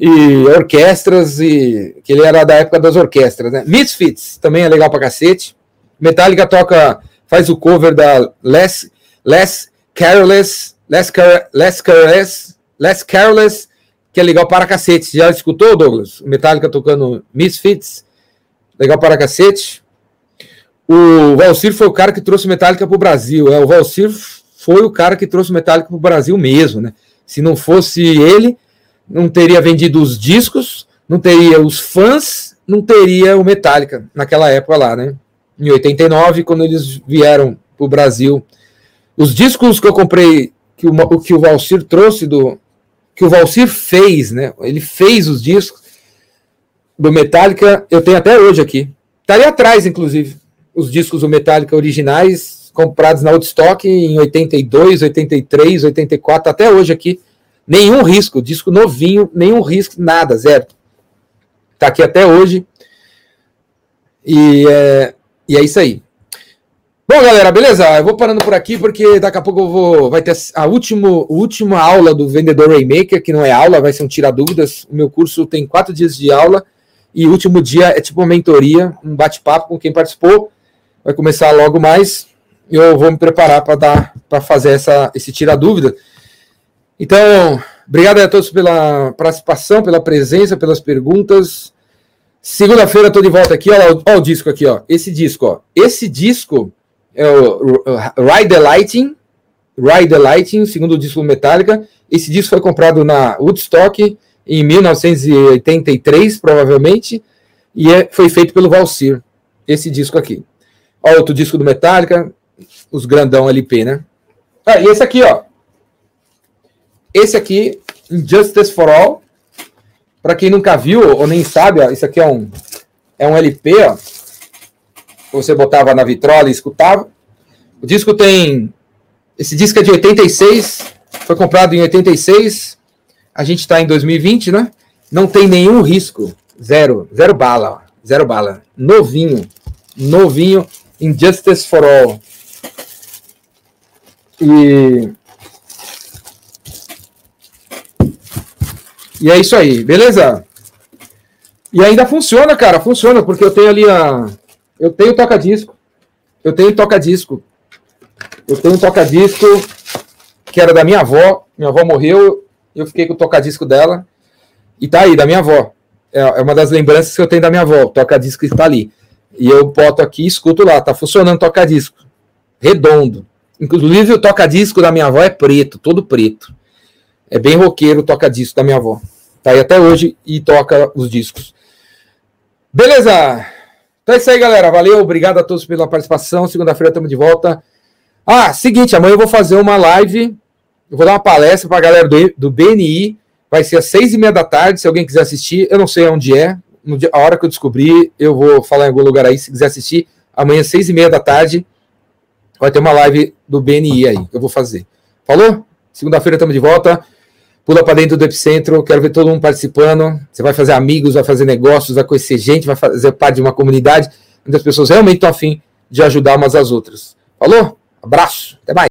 e orquestras, e que ele era da época das orquestras, né? Misfits também é legal pra cacete. Metallica toca, faz o cover da Less, Less Careless, Less, Less Careless, Less Careless que é legal para cacete. Já escutou, Douglas? Metallica tocando Misfits. Legal para cacete. O Valcir foi o cara que trouxe Metallica para o Brasil. É, o Valcir foi o cara que trouxe Metallica para o Brasil mesmo, né? Se não fosse ele, não teria vendido os discos, não teria os fãs, não teria o Metallica naquela época lá, né? Em 89, quando eles vieram para o Brasil. Os discos que eu comprei, que o, que o Valcir trouxe do, que o Valsir fez, né? Ele fez os discos do Metallica, eu tenho até hoje aqui. Tá ali atrás, inclusive, os discos do Metallica originais, comprados na Woodstock em 82, 83, 84, até hoje aqui. Nenhum risco, disco novinho, nenhum risco, nada, zero. Tá aqui até hoje. E é, e é isso aí. Bom, galera, beleza? Eu vou parando por aqui porque daqui a pouco eu vou. Vai ter a último, última aula do Vendedor Raymaker, que não é aula, vai ser um tira dúvidas. O meu curso tem quatro dias de aula e o último dia é tipo uma mentoria, um bate-papo com quem participou. Vai começar logo mais. Eu vou me preparar para dar para fazer essa, esse tira dúvida. Então, obrigado a todos pela participação, pela presença, pelas perguntas. Segunda-feira estou de volta aqui, olha, olha o disco aqui, ó. Esse disco, ó. Esse disco é o Ride the Lighting, Ride the Lighting, segundo disco Metallica. Esse disco foi comprado na Woodstock em 1983, provavelmente, e é, foi feito pelo Valsir, esse disco aqui. Ó, outro disco do Metallica, os grandão LP, né? Ah, e esse aqui, ó. Esse aqui, Injustice for All. Para quem nunca viu ou nem sabe, ó, isso aqui é um, é um LP, ó você botava na vitrola e escutava. O disco tem. Esse disco é de 86, foi comprado em 86. A gente está em 2020, né? Não tem nenhum risco. Zero. Zero bala. Zero bala. Novinho. Novinho. Injustice for All. E. E é isso aí, beleza? E ainda funciona, cara. Funciona, porque eu tenho ali a eu tenho toca-disco. Eu tenho toca-disco. Eu tenho toca-disco que era da minha avó. Minha avó morreu, eu fiquei com o toca-disco dela. E tá aí, da minha avó. É, é uma das lembranças que eu tenho da minha avó. Toca-disco está ali. E eu boto aqui e escuto lá. Tá funcionando o toca-disco. Redondo. Inclusive o toca-disco da minha avó é preto, todo preto. É bem roqueiro o toca-disco da minha avó. Tá aí até hoje e toca os discos. Beleza! Então é isso aí, galera. Valeu, obrigado a todos pela participação. Segunda-feira estamos de volta. Ah, seguinte, amanhã eu vou fazer uma live. Eu vou dar uma palestra para a galera do, do BNI. Vai ser às seis e meia da tarde. Se alguém quiser assistir, eu não sei onde é. Dia, a hora que eu descobrir, eu vou falar em algum lugar aí. Se quiser assistir, amanhã às seis e meia da tarde vai ter uma live do BNI aí. Eu vou fazer. Falou? Segunda-feira estamos de volta pula para dentro do epicentro, quero ver todo mundo participando. Você vai fazer amigos, vai fazer negócios, vai conhecer gente, vai fazer parte de uma comunidade onde as pessoas realmente estão afim de ajudar umas às outras. Falou? Abraço, até mais.